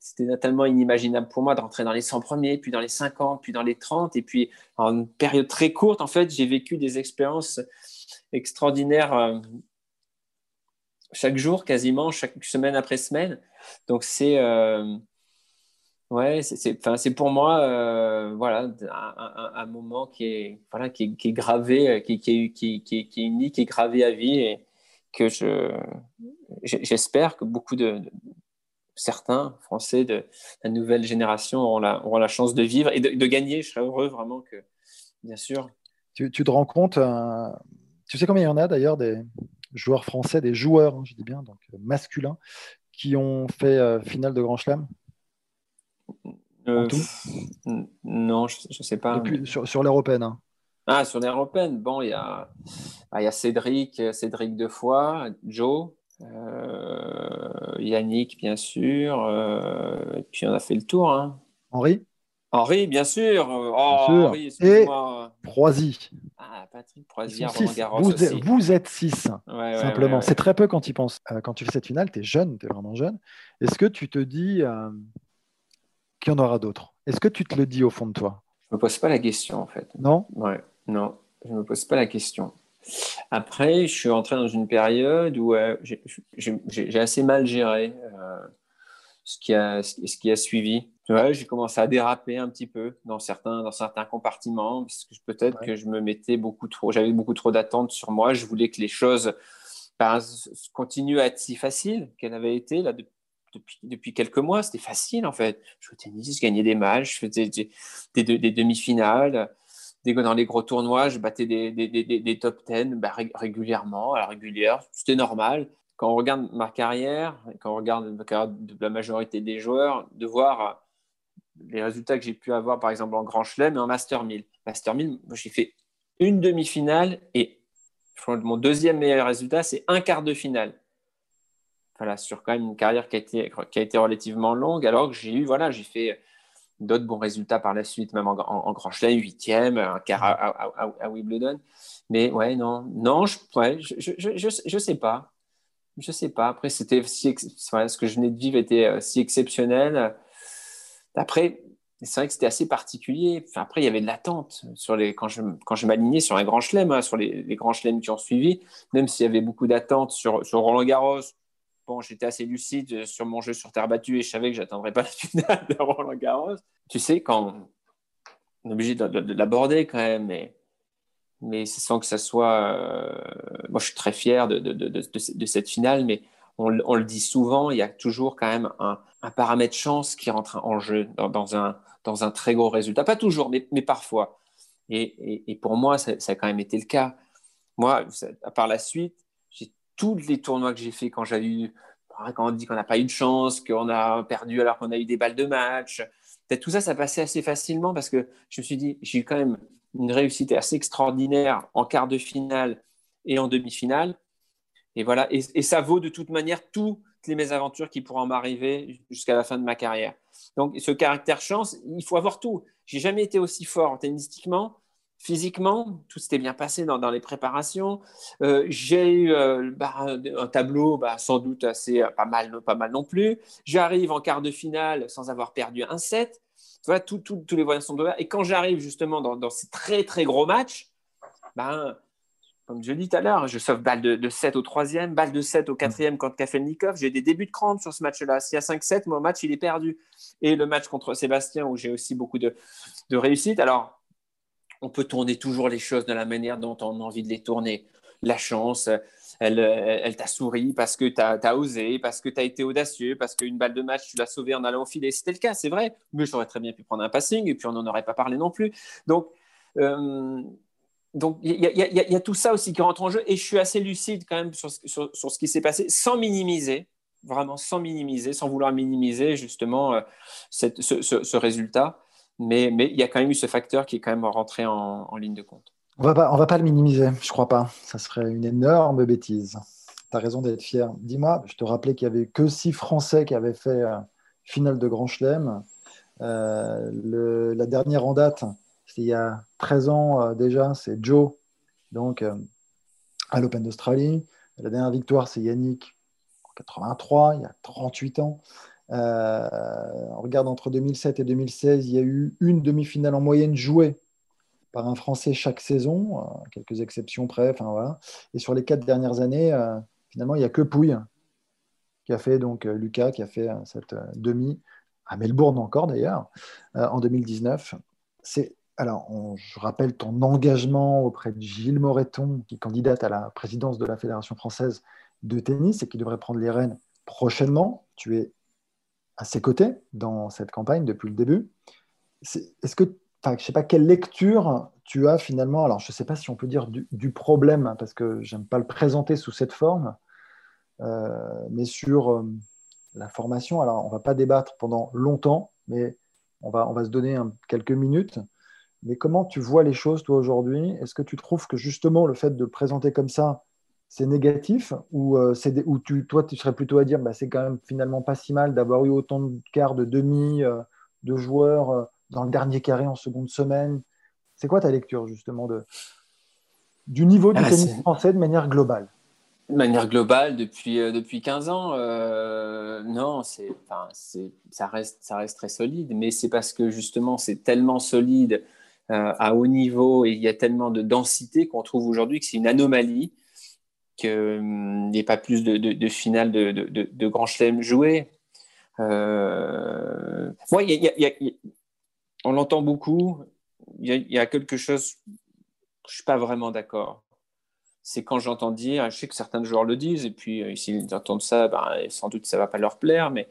c'était tellement inimaginable pour moi de rentrer dans les 100 premiers, puis dans les 50, puis dans les 30. Et puis, en une période très courte, en fait, j'ai vécu des expériences extraordinaires euh, chaque jour, quasiment, chaque semaine après semaine. Donc, c'est. Euh, ouais, c'est pour moi euh, voilà, un, moment qui est, voilà, qui est, gravé, qui, qui, qui, qui, est unique, qui est gravé à vie et que j'espère que beaucoup de, certains Français de la nouvelle génération auront la, chance de vivre et de, gagner. Je serais heureux vraiment que, bien sûr. Tu, te rends compte, euh, tu sais combien il y en a d'ailleurs des joueurs français, des joueurs, hein, je dis bien, donc euh, masculins, qui ont fait euh, finale de Grand Chelem? Non, je ne sais pas. sur, sur l'européenne. Hein. Ah, sur l'européenne, bon, il y a, bah, y a Cédric, Cédric Defoy, Joe, euh, Yannick, bien sûr. Euh, et puis on a fait le tour. Hein. Henri? Henri, bien sûr. Oh, Henri, et Proisy. Ah, Patrick Proisy, vous, êtes, vous êtes six, simplement. c'est très peu quand tu penses. Euh, quand tu fais cette finale, tu es jeune, tu es vraiment jeune. Est-ce que tu te dis qu'il y en aura d'autres? Est-ce que tu te le dis au fond de toi? Je ne me pose pas la question, en fait. Non? Ouais, non, je ne me pose pas la question. Après, je suis entré dans une période où euh, j'ai assez mal géré euh, ce, qui a, ce qui a suivi. j'ai commencé à déraper un petit peu dans certains, dans certains compartiments, parce que peut-être que je me mettais beaucoup trop, j'avais beaucoup trop d'attentes sur moi. Je voulais que les choses ben, continuent à être si faciles qu'elles avaient été là, depuis, depuis, quelques mois. C'était facile en fait. Je jouais au tennis, je gagnais des matchs, je faisais des, des, des demi-finales dans les gros tournois, je battais des, des, des, top 10 bah, régulièrement, à la régulière. C'était normal. Quand on regarde ma carrière, quand on regarde la carrière de la majorité des joueurs, de voir les résultats que j'ai pu avoir, par exemple, en Grand Chelem et en Master 1000. Master 1000, j'ai fait une demi-finale et mon deuxième meilleur résultat, c'est un quart de finale. Voilà, sur quand même une carrière qui a été, qui a été relativement longue, alors que j'ai eu, voilà, j'ai fait d'autres bons résultats par la suite, même en, Grand Chelem, huitième, un quart à, Wimbledon. Mais ouais, non, non, je, ouais, je, je, je, sais pas. Je sais pas. Après, c'était si, ce que je venais de vivre était euh, si exceptionnel. Après, c'est vrai que c'était assez particulier. Après, il y avait de l'attente sur les quand je quand je m'alignais sur un grand chelem, hein, sur les, les, grands chelems qui ont suivi, même s'il y avait beaucoup d'attentes sur, sur Roland Garros, bon, j'étais assez lucide sur mon jeu sur terre battue et je savais que j'attendrais pas la finale de Roland Garros. Tu sais, quand on est obligé de, l'aborder quand même, mais, sans que ça soit. Euh, moi, je suis très fier de, cette finale, mais on, le dit souvent, il y a toujours quand même un, paramètre chance qui rentre en jeu dans, un, un très gros résultat. Pas toujours, mais, parfois. Et, pour moi, ça, ça, a quand même été le cas. Moi, par la suite, tous les tournois que j'ai fait quand j'ai eu, quand on dit qu'on n'a pas eu de chance, qu'on a perdu alors qu'on a eu des balles de match, peut-être tout ça, ça passait assez facilement parce que je me suis dit, j'ai eu quand même une réussite assez extraordinaire en quart de finale et en demi-finale. Et voilà, et, ça vaut de toute manière toutes les mésaventures qui pourront m'arriver jusqu'à la fin de ma carrière. Donc, ce caractère chance, il faut avoir tout. J'ai jamais été aussi fort tennistiquement physiquement, tout s'était bien passé dans, les préparations. Euh, j'ai eu euh, bah, un tableau bah, sans doute assez euh, pas mal, pas mal non plus. J'arrive en quart de finale sans avoir perdu un set. Voilà, tous les voyants sont ouverts. Et quand j'arrive justement dans, ces très très gros matchs, ben, comme je dit tout à l'heure, je sauve balle de, 7 au troisième, balle de 7 au quatrième contre Kafelnikov. J'ai des débuts de crampes sur ce match-là. S'il y a 5-7, mon match, il est perdu. Et le match contre Sébastien, où j'ai aussi beaucoup de, de réussite. Alors, on peut tourner toujours les choses de la manière dont on a envie de les tourner. La chance, elle, t'a souri parce que tu as, osé, parce que tu as été audacieux, parce qu'une balle de match, tu l'as sauvée en allant au filet. C'était le cas, c'est vrai. Mais j'aurais très bien pu prendre un passing et puis on n'en aurait pas parlé non plus. Donc, il y, a tout ça aussi qui rentre en jeu et je suis assez lucide quand même sur, ce qui s'est passé sans minimiser, vraiment sans minimiser, sans vouloir minimiser justement euh, ce, résultat. Mais, il y a quand même eu ce facteur qui est quand même rentré en, ligne de compte. On va pas, va pas le minimiser, je crois pas. Ça serait une énorme bêtise. Tu as raison d'être fier. Dis-moi, je te rappelais qu'il y avait que six Français qui avaient fait euh, finale de Grand Chelem. Euh, la dernière en date, c'était il y a 13 ans euh, déjà, c'est Joe, donc à l'Open d'Australie. La dernière victoire, c'est Yannick en 83, il y a 38 ans. On regarde entre 2007 et 2016, il y a eu une demi-finale en moyenne jouée par un Français chaque saison, quelques exceptions près. Enfin, voilà. Et sur les quatre dernières années, finalement, il n'y a que Pouille qui a fait, donc Lucas, qui a fait cette demi à Melbourne encore d'ailleurs, en 2019. C'est alors, je rappelle ton engagement auprès de Gilles Moreton, qui candidate à la présidence de la Fédération française de tennis et qui devrait prendre les rênes prochainement. Tu es à ses côtés dans cette campagne depuis le début. Est-ce que, je ne sais pas quelle lecture tu as finalement, alors je ne sais pas si on peut dire du, problème, hein, parce que j'aime pas le présenter sous cette forme, euh, mais sur euh, la formation. Alors, on va pas débattre pendant longtemps, mais on va, on va se donner quelques minutes. Mais comment tu vois les choses, toi, aujourd'hui? Est-ce que tu trouves que justement le fait de présenter comme ça, c'est négatif Ou, euh, ou tu, toi, tu serais plutôt à dire bah, c'est quand même finalement pas si mal d'avoir eu autant de quarts de demi euh, de joueurs euh, dans le dernier carré en seconde semaine. C'est quoi ta lecture, justement, de, du niveau du ah, tennis français de manière globale? De manière globale, depuis, depuis 15 ans, non, c'est, ça, reste, ça reste très solide, mais c'est parce que justement c'est tellement solide à haut niveau et il y a tellement de densité qu'on trouve aujourd'hui que c'est une anomalie qu'il n'y ait pas plus de, de, de finales de, Grand Chelem jouées. Euh... on l'entend beaucoup. Il y, a quelque chose, je ne suis pas vraiment d'accord. C'est quand j'entends dire, je sais que certains joueurs le disent, et puis euh, s'ils entendent ça, ben, sans doute ça ne va pas leur plaire, mais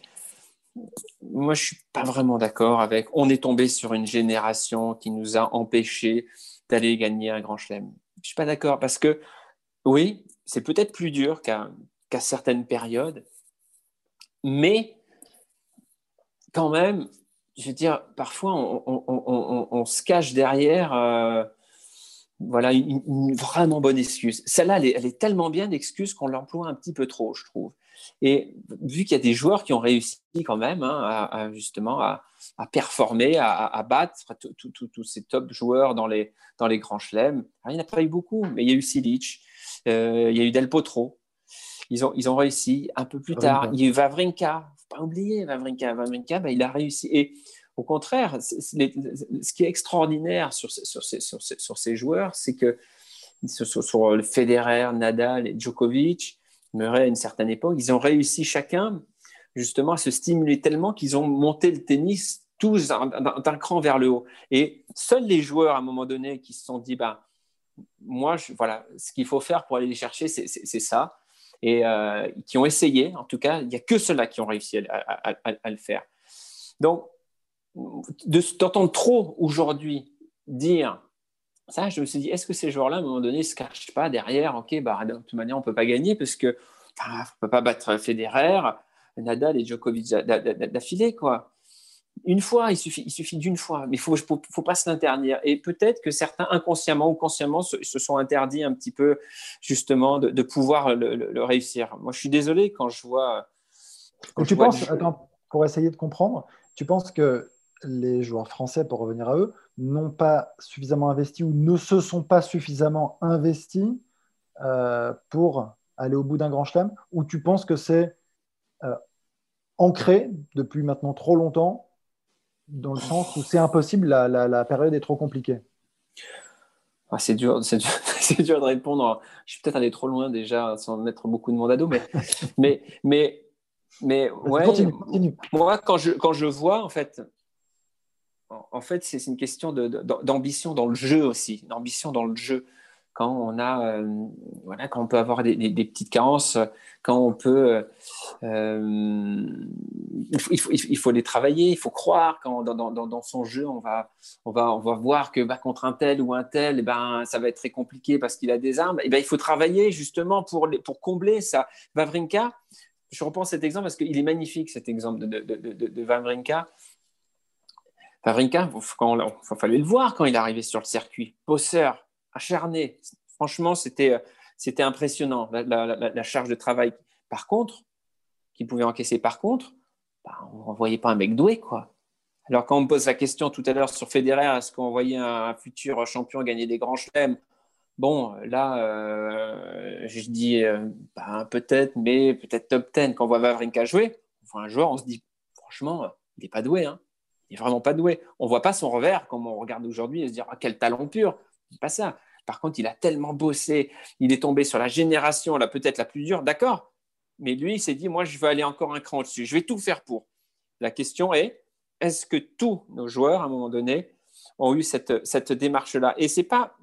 moi, je suis pas vraiment d'accord avec. On est tombé sur une génération qui nous a empêchés d'aller gagner un grand chelem. Je suis pas d'accord parce que oui, c'est peut-être plus dur qu'à certaines périodes, mais quand même, je veux dire, parfois on, se cache derrière. Euh, voilà une, vraiment bonne excuse. Celle-là, elle, est tellement bien d'excuse qu'on l'emploie un petit peu trop, je trouve. Et vu qu'il y a des joueurs qui ont réussi quand même hein, à, justement à, performer, à, battre tous ces top joueurs dans les, grands chelems, il n'y en a pas eu beaucoup, mais il y a eu Silic, il y a eu Del Potro. Ils ont, ils ont réussi un peu plus tard. Il y a eu Vavrinka, faut pas oublier Vavrinka. Vavrinka, ben, il a réussi. Et au contraire, ce qui est extraordinaire sur, sur, sur, sur ces joueurs, c'est que sur, le Federer, Nadal et Djokovic, Murray à une certaine époque, ils ont réussi chacun justement à se stimuler tellement qu'ils ont monté le tennis tous d'un cran vers le haut. Et seuls les joueurs, à un moment donné, qui se sont dit, bah, moi, je, voilà, ce qu'il faut faire pour aller les chercher, c'est ça. Et euh, qui ont essayé, en tout cas, il n'y a que ceux-là qui ont réussi à, le faire. Donc, d'entendre trop aujourd'hui dire ça, je me suis dit, est-ce que ces joueurs-là, à un moment donné, ne se cachent pas derrière Ok, bah, de toute manière, on ne peut pas gagner parce qu'on ne peut pas battre Federer, Nadal et Djokovic d'affilée. quoi. Une fois, il suffit, il suffit d'une fois, mais il ne faut, faut, pas se l'interdire. Et peut-être que certains, inconsciemment ou consciemment, se, sont interdits un petit peu, justement, de, pouvoir le, réussir. Moi, je suis désolé quand je vois. tu penses, attends, pour essayer de comprendre, tu penses que les joueurs français, pour revenir à eux, n'ont pas suffisamment investi ou ne se sont pas suffisamment investis euh, pour aller au bout d'un grand chelem? Ou tu penses que c'est euh, ancré depuis maintenant trop longtemps, dans le sens où c'est impossible, la, période est trop compliquée ah, c'est dur, c'est dur, de répondre. Je suis peut-être allé trop loin déjà, sans mettre beaucoup de monde à dos, mais, mais, mais, mais ouais, moi, quand je, quand je vois, en fait, en fait, c'est une question d'ambition dans le jeu aussi, d'ambition dans le jeu. Quand on a, euh, voilà, quand on peut avoir des, petites carences, quand on peut, euh, il, faut, les travailler, il faut croire quand dans, son jeu, on va, on va, on va voir que bah, contre un tel ou un tel, eh ben, ça va être très compliqué parce qu'il a des armes. Et eh ben, il faut travailler justement pour, pour combler ça. Vavrinka, je reprends cet exemple parce qu'il est magnifique, cet exemple de, de, de, Vavrinka. Favrinka, il fallait le voir quand il est arrivé sur le circuit. Bosseur, acharné. Franchement, c'était, impressionnant, la, charge de travail. Par contre, qu'il pouvait encaisser par contre, bah, on ne voyait pas un mec doué. quoi. Alors, quand on me pose la question tout à l'heure sur Federer, est-ce qu'on voyait un, futur champion gagner des grands chelems? Bon, là, euh, je dis euh, bah, peut-être, mais peut-être top 10. Quand on voit Vavrinka jouer, on voit un joueur, on se dit franchement, il n'est pas doué. Hein. Il n'est vraiment pas doué. On ne voit pas son revers comme on regarde aujourd'hui et se dire ah, quel talent pur. Pas ça. Par contre, il a tellement bossé, il est tombé sur la génération, là peut-être la plus dure, d'accord. Mais lui, il s'est dit, moi, je veux aller encore un cran au-dessus. Je vais tout faire pour. La question est, est-ce que tous nos joueurs, à un moment donné, ont eu cette, cette démarche-là? Et c'est pas,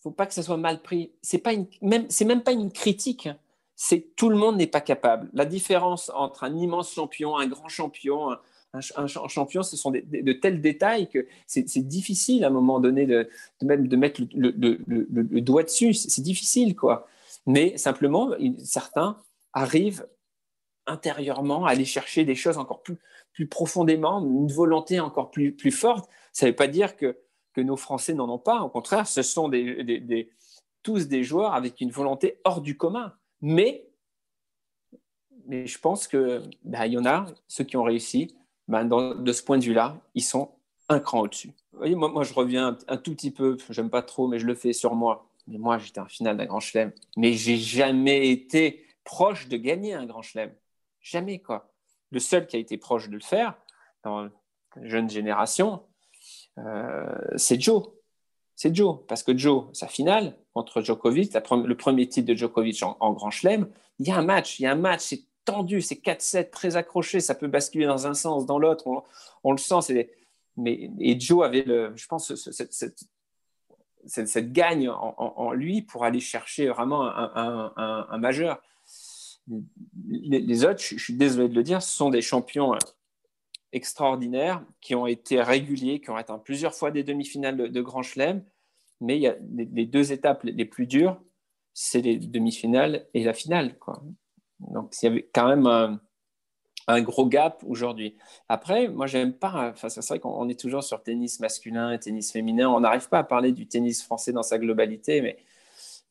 faut pas que ça soit mal pris. C'est pas même, c'est même pas une critique. Hein. C'est tout le monde n'est pas capable. La différence entre un immense champion, un grand champion, un, champion, ce sont de tels détails que c'est, difficile à un moment donné de, même de mettre le, doigt dessus. C'est difficile, quoi. Mais simplement, certains arrivent intérieurement à aller chercher des choses encore plus, profondément, une volonté encore plus, forte. Ça ne veut pas dire que, que nos Français n'en ont pas. Au contraire, ce sont tous des joueurs avec une volonté hors du commun. Mais, mais je pense qu'il bah, y en a, ceux qui ont réussi, bah, de ce point de vue-là, ils sont un cran au-dessus. Vous voyez, moi, moi, je reviens un, tout petit peu, j'aime pas trop, mais je le fais sur moi. Mais moi, j'étais en finale d'un grand chelem. Mais j'ai jamais été proche de gagner un grand chelem. Jamais, quoi. Le seul qui a été proche de le faire dans la jeune génération, euh, c'est Joe. C'est Joe. Parce que Joe, sa finale contre Djokovic, le premier titre de Djokovic en, grand chelem, il y a un match, il y a un match, c'est tendu, c'est 4-7, très accroché, ça peut basculer dans un sens, dans l'autre, on, le sent. Et Joe avait, je pense, cette, gagne en, lui pour aller chercher vraiment un, majeur. Les, autres, je, suis désolé de le dire, ce sont des champions extraordinaires qui ont été réguliers, qui ont atteint plusieurs fois des demi-finales de, Grand Chelem, mais il y a les, deux étapes les plus dures, c'est les demi-finales et la finale. Quoi. Donc il y avait quand même un, gros gap aujourd'hui. Après, moi, j'aime pas. Enfin, c'est vrai qu'on est toujours sur tennis masculin et tennis féminin. On n'arrive pas à parler du tennis français dans sa globalité,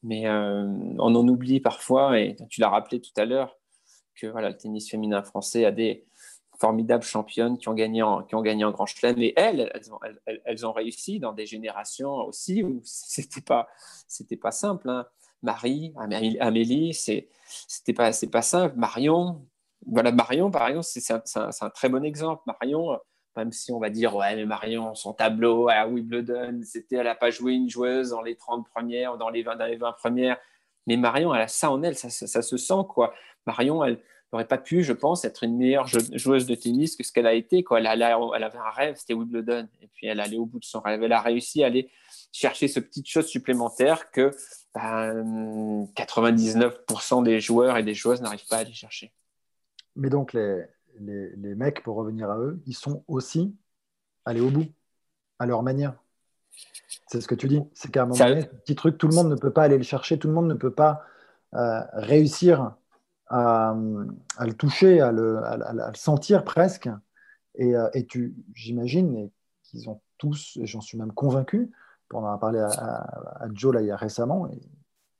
mais, euh, on en oublie parfois. Et tu l'as rappelé tout à l'heure que voilà, le tennis féminin français a des formidables championnes qui ont gagné en, qui ont gagné en Grand Chelem. Et elles, elles ont, réussi dans des générations aussi où c'était pas, pas simple. Hein. Marie, Amélie, c'était pas, c'est pas simple. Marion, voilà, Marion, par exemple, c'est un, très bon exemple. Marion, même si on va dire, ouais, mais Marion, son tableau à Wimbledon, c'était, elle n'a pas joué une joueuse dans les 30 premières, dans les 20, dans les 20 premières. Mais Marion, elle a ça en elle, ça, se sent, quoi. Marion, elle n'aurait pas pu, je pense, être une meilleure joueuse de tennis que ce qu'elle a été, quoi. Elle, elle, avait un rêve, c'était Wimbledon. Et puis, elle allait au bout de son rêve. Elle a réussi à aller chercher ce petite chose supplémentaire que 99% ben, des joueurs et des joueuses n'arrivent pas à aller chercher. Mais donc, les, les, mecs, pour revenir à eux, ils sont aussi allés au bout, à leur manière. C'est ce que tu dis. C'est qu'à un moment donné, petit truc, tout le monde ne peut pas aller le chercher, tout le monde ne peut pas euh, réussir à, à, le toucher, à le, à, le, sentir presque. Et, euh, et tu, j'imagine qu'ils ont tous, et j'en suis même convaincu, on en a parlé à, Joe là, il y a récemment,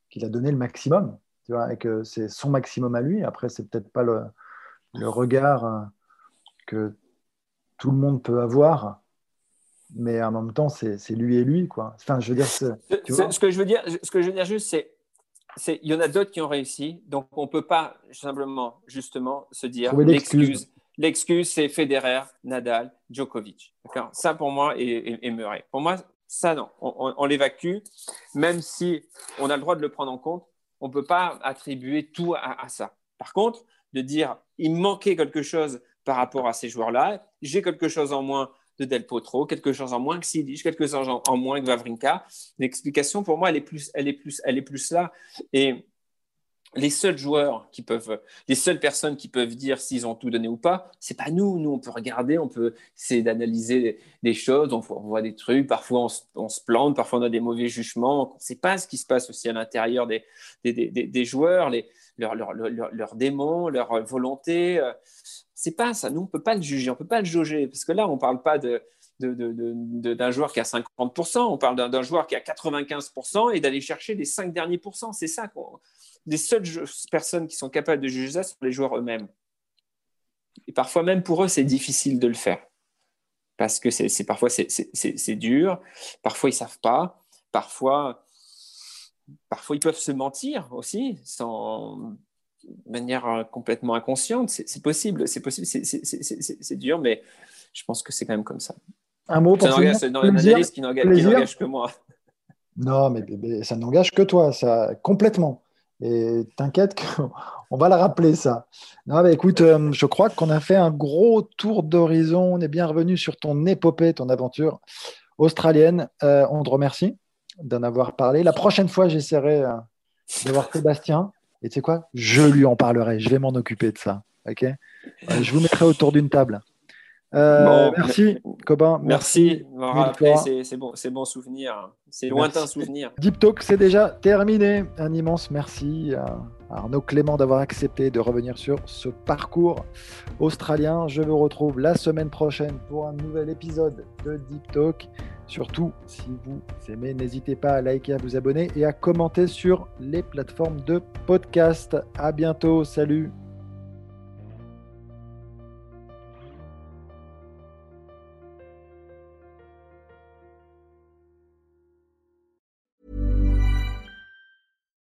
qu'il a donné le maximum, tu vois, et que c'est son maximum à lui. Après, c'est peut-être pas le, le regard euh, que tout le monde peut avoir, mais en même temps, c'est lui et lui. Quoi. Enfin, je veux dire, ce que je veux dire, ce que je veux dire juste, c'est il y en a d'autres qui ont réussi, donc on ne peut pas simplement, justement, se dire l'excuse. L'excuse, c'est Federer, Nadal, Djokovic. Ça, pour moi, est, Murray. Pour moi, ça, non. On, l'évacue, même si on a le droit de le prendre en compte. On ne peut pas attribuer tout à ça. Par contre, de dire il manquait quelque chose par rapport à ces joueurs-là, j'ai quelque chose en moins de Del Potro, quelque chose en moins que Sidic, quelque chose en moins que Vavrinka. L'explication pour moi, elle est plus, elle est plus, elle est plus là. Et les seuls joueurs qui peuvent, les seules personnes qui peuvent dire s'ils ont tout donné ou pas, c'est pas nous. Nous, on peut regarder, on peut essayer d'analyser des choses, on voit des trucs, parfois on se, plante, parfois on a des mauvais jugements, on ne sait pas ce qui se passe aussi à l'intérieur des, des, des, des, joueurs, les, leurs leur, leur, leur démons, leur volonté. C'est pas ça. Nous, on peut pas le juger, on peut pas le jauger, parce que là, on parle pas de d'un joueur qui a 50%, on parle d'un joueur qui a 95% et d'aller chercher les 5 derniers pourcents. C'est ça les seules personnes qui sont capables de juger ça sont les joueurs eux-mêmes. Et parfois même pour eux, c'est difficile de le faire. Parce que c'est parfois c'est dur, parfois ils savent pas, parfois, parfois ils peuvent se mentir aussi. Sans... de manière complètement inconsciente. C'est possible, c'est possible, c'est dur, mais je pense que c'est quand même comme ça. Un mot pour C'est une analyse qui n'engage que moi. Non, mais, ça n'engage que toi, ça complètement. Et t'inquiète qu'on va la rappeler, ça. Non, mais écoute, euh, je crois qu'on a fait un gros tour d'horizon. On est bien revenu sur ton épopée, ton aventure australienne. Euh, on te remercie d'en avoir parlé. La prochaine fois, j'essaierai euh, de voir Sébastien. Et tu sais quoi? Je lui en parlerai. Je vais m'en occuper de ça. Je vous mettrai autour d'une table. Euh, merci, Cobain. Merci, merci. C'est bon, bon souvenir. C'est lointain souvenir. Deep Talk, c'est déjà terminé. Un immense merci à Arnaud Clément d'avoir accepté de revenir sur ce parcours australien. Je vous retrouve la semaine prochaine pour un nouvel épisode de Deep Talk. Surtout, si vous aimez, n'hésitez pas à liker, à vous abonner et à commenter sur les plateformes de podcast. À bientôt. Salut.